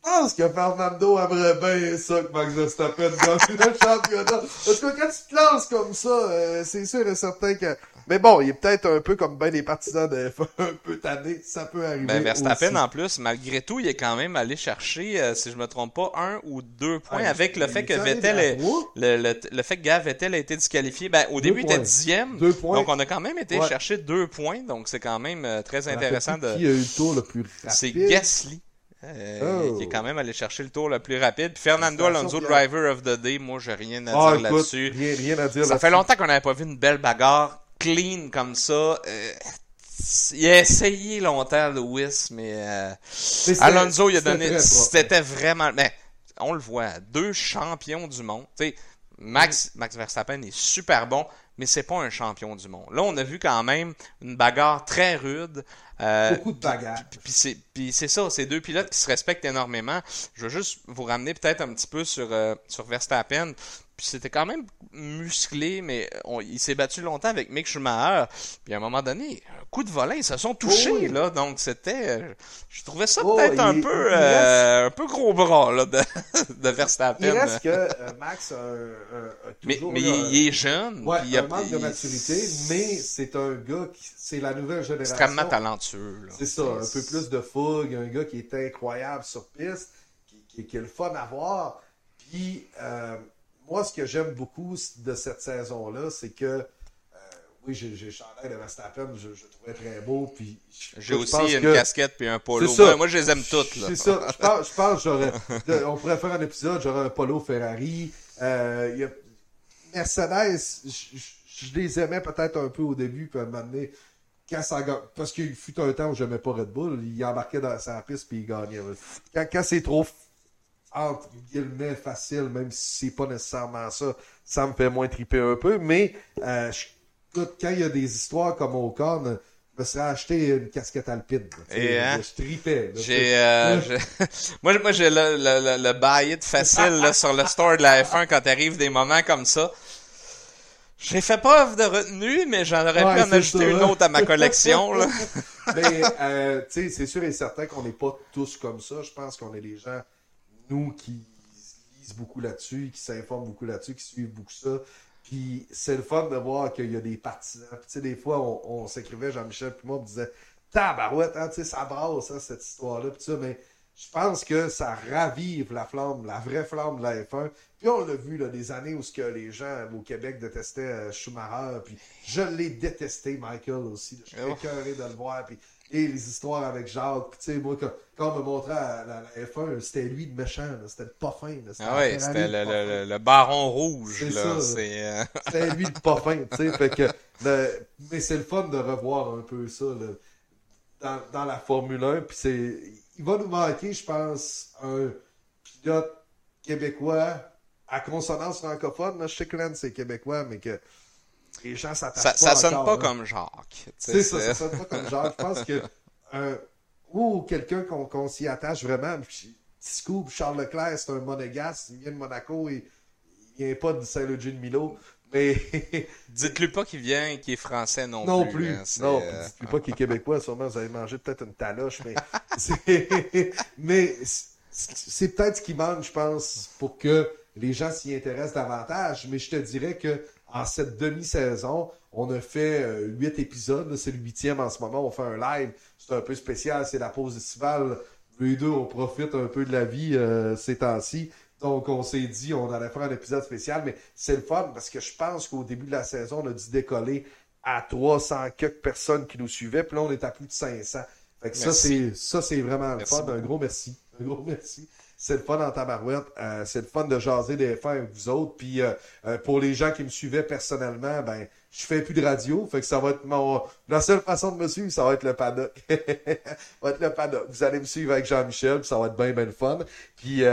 Je pense que Fernando aimerait bien ça que Max Verstappen gagne le championnat. Parce que quand tu te lances comme ça, euh, c'est sûr et certain que... Mais bon, il est peut-être un peu comme ben les partisans de F1, un peu tanné, ça peut arriver Ben, Verstappen, aussi. en plus, malgré tout, il est quand même allé chercher, euh, si je me trompe pas, un ou deux points Ouais, avec le fait que Vettel est, le, le, le fait que Gav Vettel a été disqualifié. Ben, au début, il était dixième. Deux points. Donc, on a quand même été Ouais. chercher deux points. Donc, c'est quand même euh, très intéressant de. Qui a eu le tour le plus rapide? C'est Gasly. Euh, Oh. qui est quand même allé chercher le tour le plus rapide. Puis Fernando Alonso. Driver of the Day, moi j'ai rien à Ah, dire là-dessus. rien, rien à dire Ça fait longtemps qu'on n'avait pas vu une belle bagarre clean comme ça. Euh, il a essayé longtemps, Lewis, mais, euh, Mais Alonso, il a donné. C'était vraiment. Mais on le voit, deux champions du monde. Max, Max Verstappen est super bon, mais c'est pas un champion du monde. Là, on a vu quand même une bagarre très rude. Euh, Beaucoup de bagarres. puis- c'est, puis c'est ça, c'est deux pilotes qui se respectent énormément. Je veux juste vous ramener peut-être un petit peu sur, euh, sur Verstappen. Puis c'était quand même musclé, mais on- il s'est battu longtemps avec Mick Schumacher. Puis à un moment donné, un coup de volant, ils se sont touchés, Oh oui. là. Donc c'était. euh, je trouvais ça Oh, peut-être un peu euh, un peu gros bras là, de, [laughs] de Verstappen. Il reste que euh, Max a, a mais toujours mais eu il, un- il est jeune. Ouais, il a- un manque de il- maturité, mais c'est un gars qui, c'est la nouvelle génération. extrêmement talentueux. là. C'est ça, un peu plus de fougue, un gars qui est incroyable sur piste, qui, qui, qui est le fun à voir. Puis, euh, moi, ce que j'aime beaucoup de cette saison-là, c'est que, euh, oui, j'ai le chandail de Verstappen, je, je le trouvais très beau. Puis, je- J'ai je aussi une que- casquette puis un polo. Ça. Moi, moi, je les aime toutes. C'est ça. Je pense, je pense j'aurais. on pourrait faire un épisode, j'aurais un polo Ferrari. Euh, il y a- Mercedes, je, je- je les aimais peut-être un peu au début, puis à un moment donné, quand ça parce qu'il fut un temps où j'aimais pas Red Bull, il embarquait dans sa piste puis il gagnait. Quand, quand c'est trop entre guillemets facile, même si c'est pas nécessairement ça, ça me fait moins triper un peu. Mais euh, je- quand il y a des histoires comme Ocon, me serais acheté une casquette alpine. Et, hein? Je tripais. J'ai, euh, [laughs] moi, moi, j'ai le, le, le, it facile là, sur le store de la F1 quand arrive des moments comme ça. J'ai fait preuve de retenue, mais j'en aurais pu en ajouter une autre à ma collection. Là. [laughs] mais euh, tu sais, c'est sûr et certain qu'on n'est pas tous comme ça. Je pense qu'on est des gens, nous, qui lisent beaucoup là-dessus, qui s'informent beaucoup là-dessus, qui suivent beaucoup ça. Puis c'est le fun de voir qu'il y a des partisans. Puis tu sais, des fois, on, s'écrivait, Jean-Michel, puis moi, on me disait, tabarouette, hein, tu sais, ça brasse, hein, cette histoire-là. Puis ça, mais je pense que ça ravive la flamme, la vraie flamme de la F1. Puis on l'a vu, là, des années où ce que les gens au Québec détestaient euh, Schumacher. Puis je l'ai détesté, Michael, aussi. Je suis oh. écœuré de le voir. Puis et les histoires avec Jacques. Puis, tu sais, moi, quand, on me montrait la, F1, c'était lui de méchant, c'était pas fin. ah ouais, c'était le, le, baron rouge. là. Euh, [laughs] c'était lui de pas fin, tu sais. Fait que, mais c'est le fun de revoir un peu ça dans, dans la Formule 1. Puis c'est, il va nous manquer, je pense, un pilote québécois à consonance francophone. Je sais que c'est québécois, mais que les gens s'attachent pas. Ça sonne pas comme Jacques. C'est ça, ça sonne pas comme Jacques. Je pense que un, [laughs] ou quelqu'un qu'on s'y attache vraiment. Scoop, Charles Leclerc, c'est un monégasque, il vient de Monaco et il vient pas de Saint-Logis de Milo. Mais. [laughs] dites-lui pas qu'il vient et qu'il est français non, non plus. Hein, non, euh, dites-lui pas qu'il est [laughs] québécois, sûrement vous avez mangé peut-être une taloche, mais. mais c'est peut-être ce qui manque, je pense, pour que les gens s'y intéressent davantage. Mais je te dirais que en cette demi-saison, on a fait euh, huit épisodes. C'est le huitième en ce moment. On fait un live. C'est un peu spécial. C'est la pause estivale. Les deux, on profite un peu de la vie euh, ces temps-ci. Donc, on s'est dit, on allait faire un épisode spécial, mais c'est le fun parce que je pense qu'au début de la saison, on a dû décoller à 300 quelques personnes qui nous suivaient, puis là, on est à plus de 500. Fait que ça, c'est, ça, c'est vraiment le fun. Un gros merci. Un gros merci. C'est le fun en tabarouette. Euh, c'est le fun de jaser des fins avec vous autres. Puis, euh, euh, pour les gens qui me suivaient personnellement, ben, je fais plus de radio. Fait que ça va être mon, la seule façon de me suivre, ça va être le paddock. [laughs] va être le paddock. Vous allez me suivre avec Jean-Michel, ça va être bien, bien fun. Puis,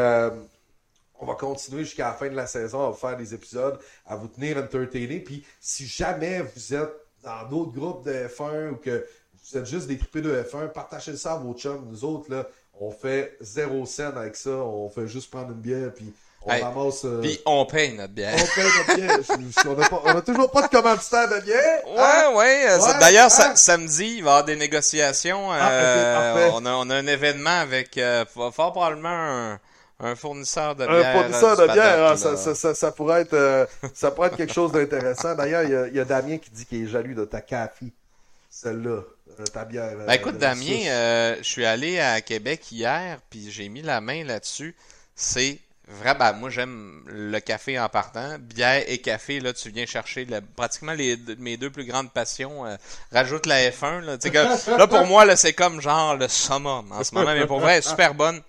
on va continuer jusqu'à la fin de la saison à vous faire des épisodes, à vous tenir entertainés. Puis si jamais vous êtes dans d'autres groupes de F1 ou que vous êtes juste des tripés de F1, partagez ça à vos chums. Nous autres, là, on fait zéro scène avec ça. On fait juste prendre une bière puis on ramasse. Euh, puis on paye notre bière. On paye notre bière. on, a toujours pas de commanditaire de bière. Ouais, hein? ouais. Euh, d'ailleurs, hein? samedi, il va y avoir des négociations. Ah, euh, on, a, on a un événement avec fort probablement un un fournisseur de bière. Un fournisseur de bière, ah, ça, ça, ça, pourrait être, euh, ça pourrait être quelque chose d'intéressant. D'ailleurs, il y, y, a Damien qui dit qu'il est jaloux de ta café. Celle-là, euh, ta bière. Ben, écoute, Damien, euh, je suis allé à Québec hier, puis j'ai mis la main là-dessus. C'est vrai, ben, moi j'aime le café en partant. Bière et café, là, tu viens chercher pratiquement les, mes deux plus grandes passions. rajoute la F1. Là, que, là pour moi, là, c'est comme genre le summum en ce moment. Mais pour vrai, super bonne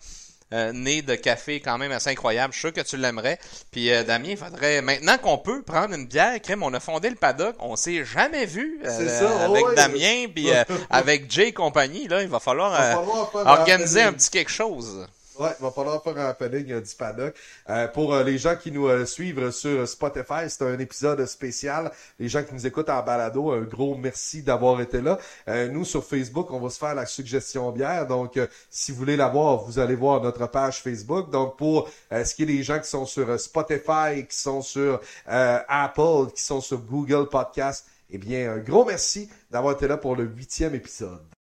euh, nez de café quand même assez incroyable. Je suis sûr que tu l'aimerais. Puis euh, Damien, il faudrait maintenant qu'on peut prendre une bière, crème, on a fondé le paddock, on s'est jamais vu euh, avec Damien puis euh, [laughs] avec Jay et compagnie là, il va falloir, organiser un petit quelque chose. Ouais, il va falloir faire un happening du paddock. Euh, pour euh, les gens qui nous euh, suivent sur Spotify, c'est un épisode spécial. Les gens qui nous écoutent en balado, un gros merci d'avoir été là. nous, sur Facebook, on va se faire la suggestion bière. Donc, si vous voulez la voir, vous allez voir notre page Facebook. Donc, pour ce qui est des gens qui sont sur Spotify, qui sont sur Apple, qui sont sur Google Podcast, eh bien, un gros merci d'avoir été là pour le huitième épisode.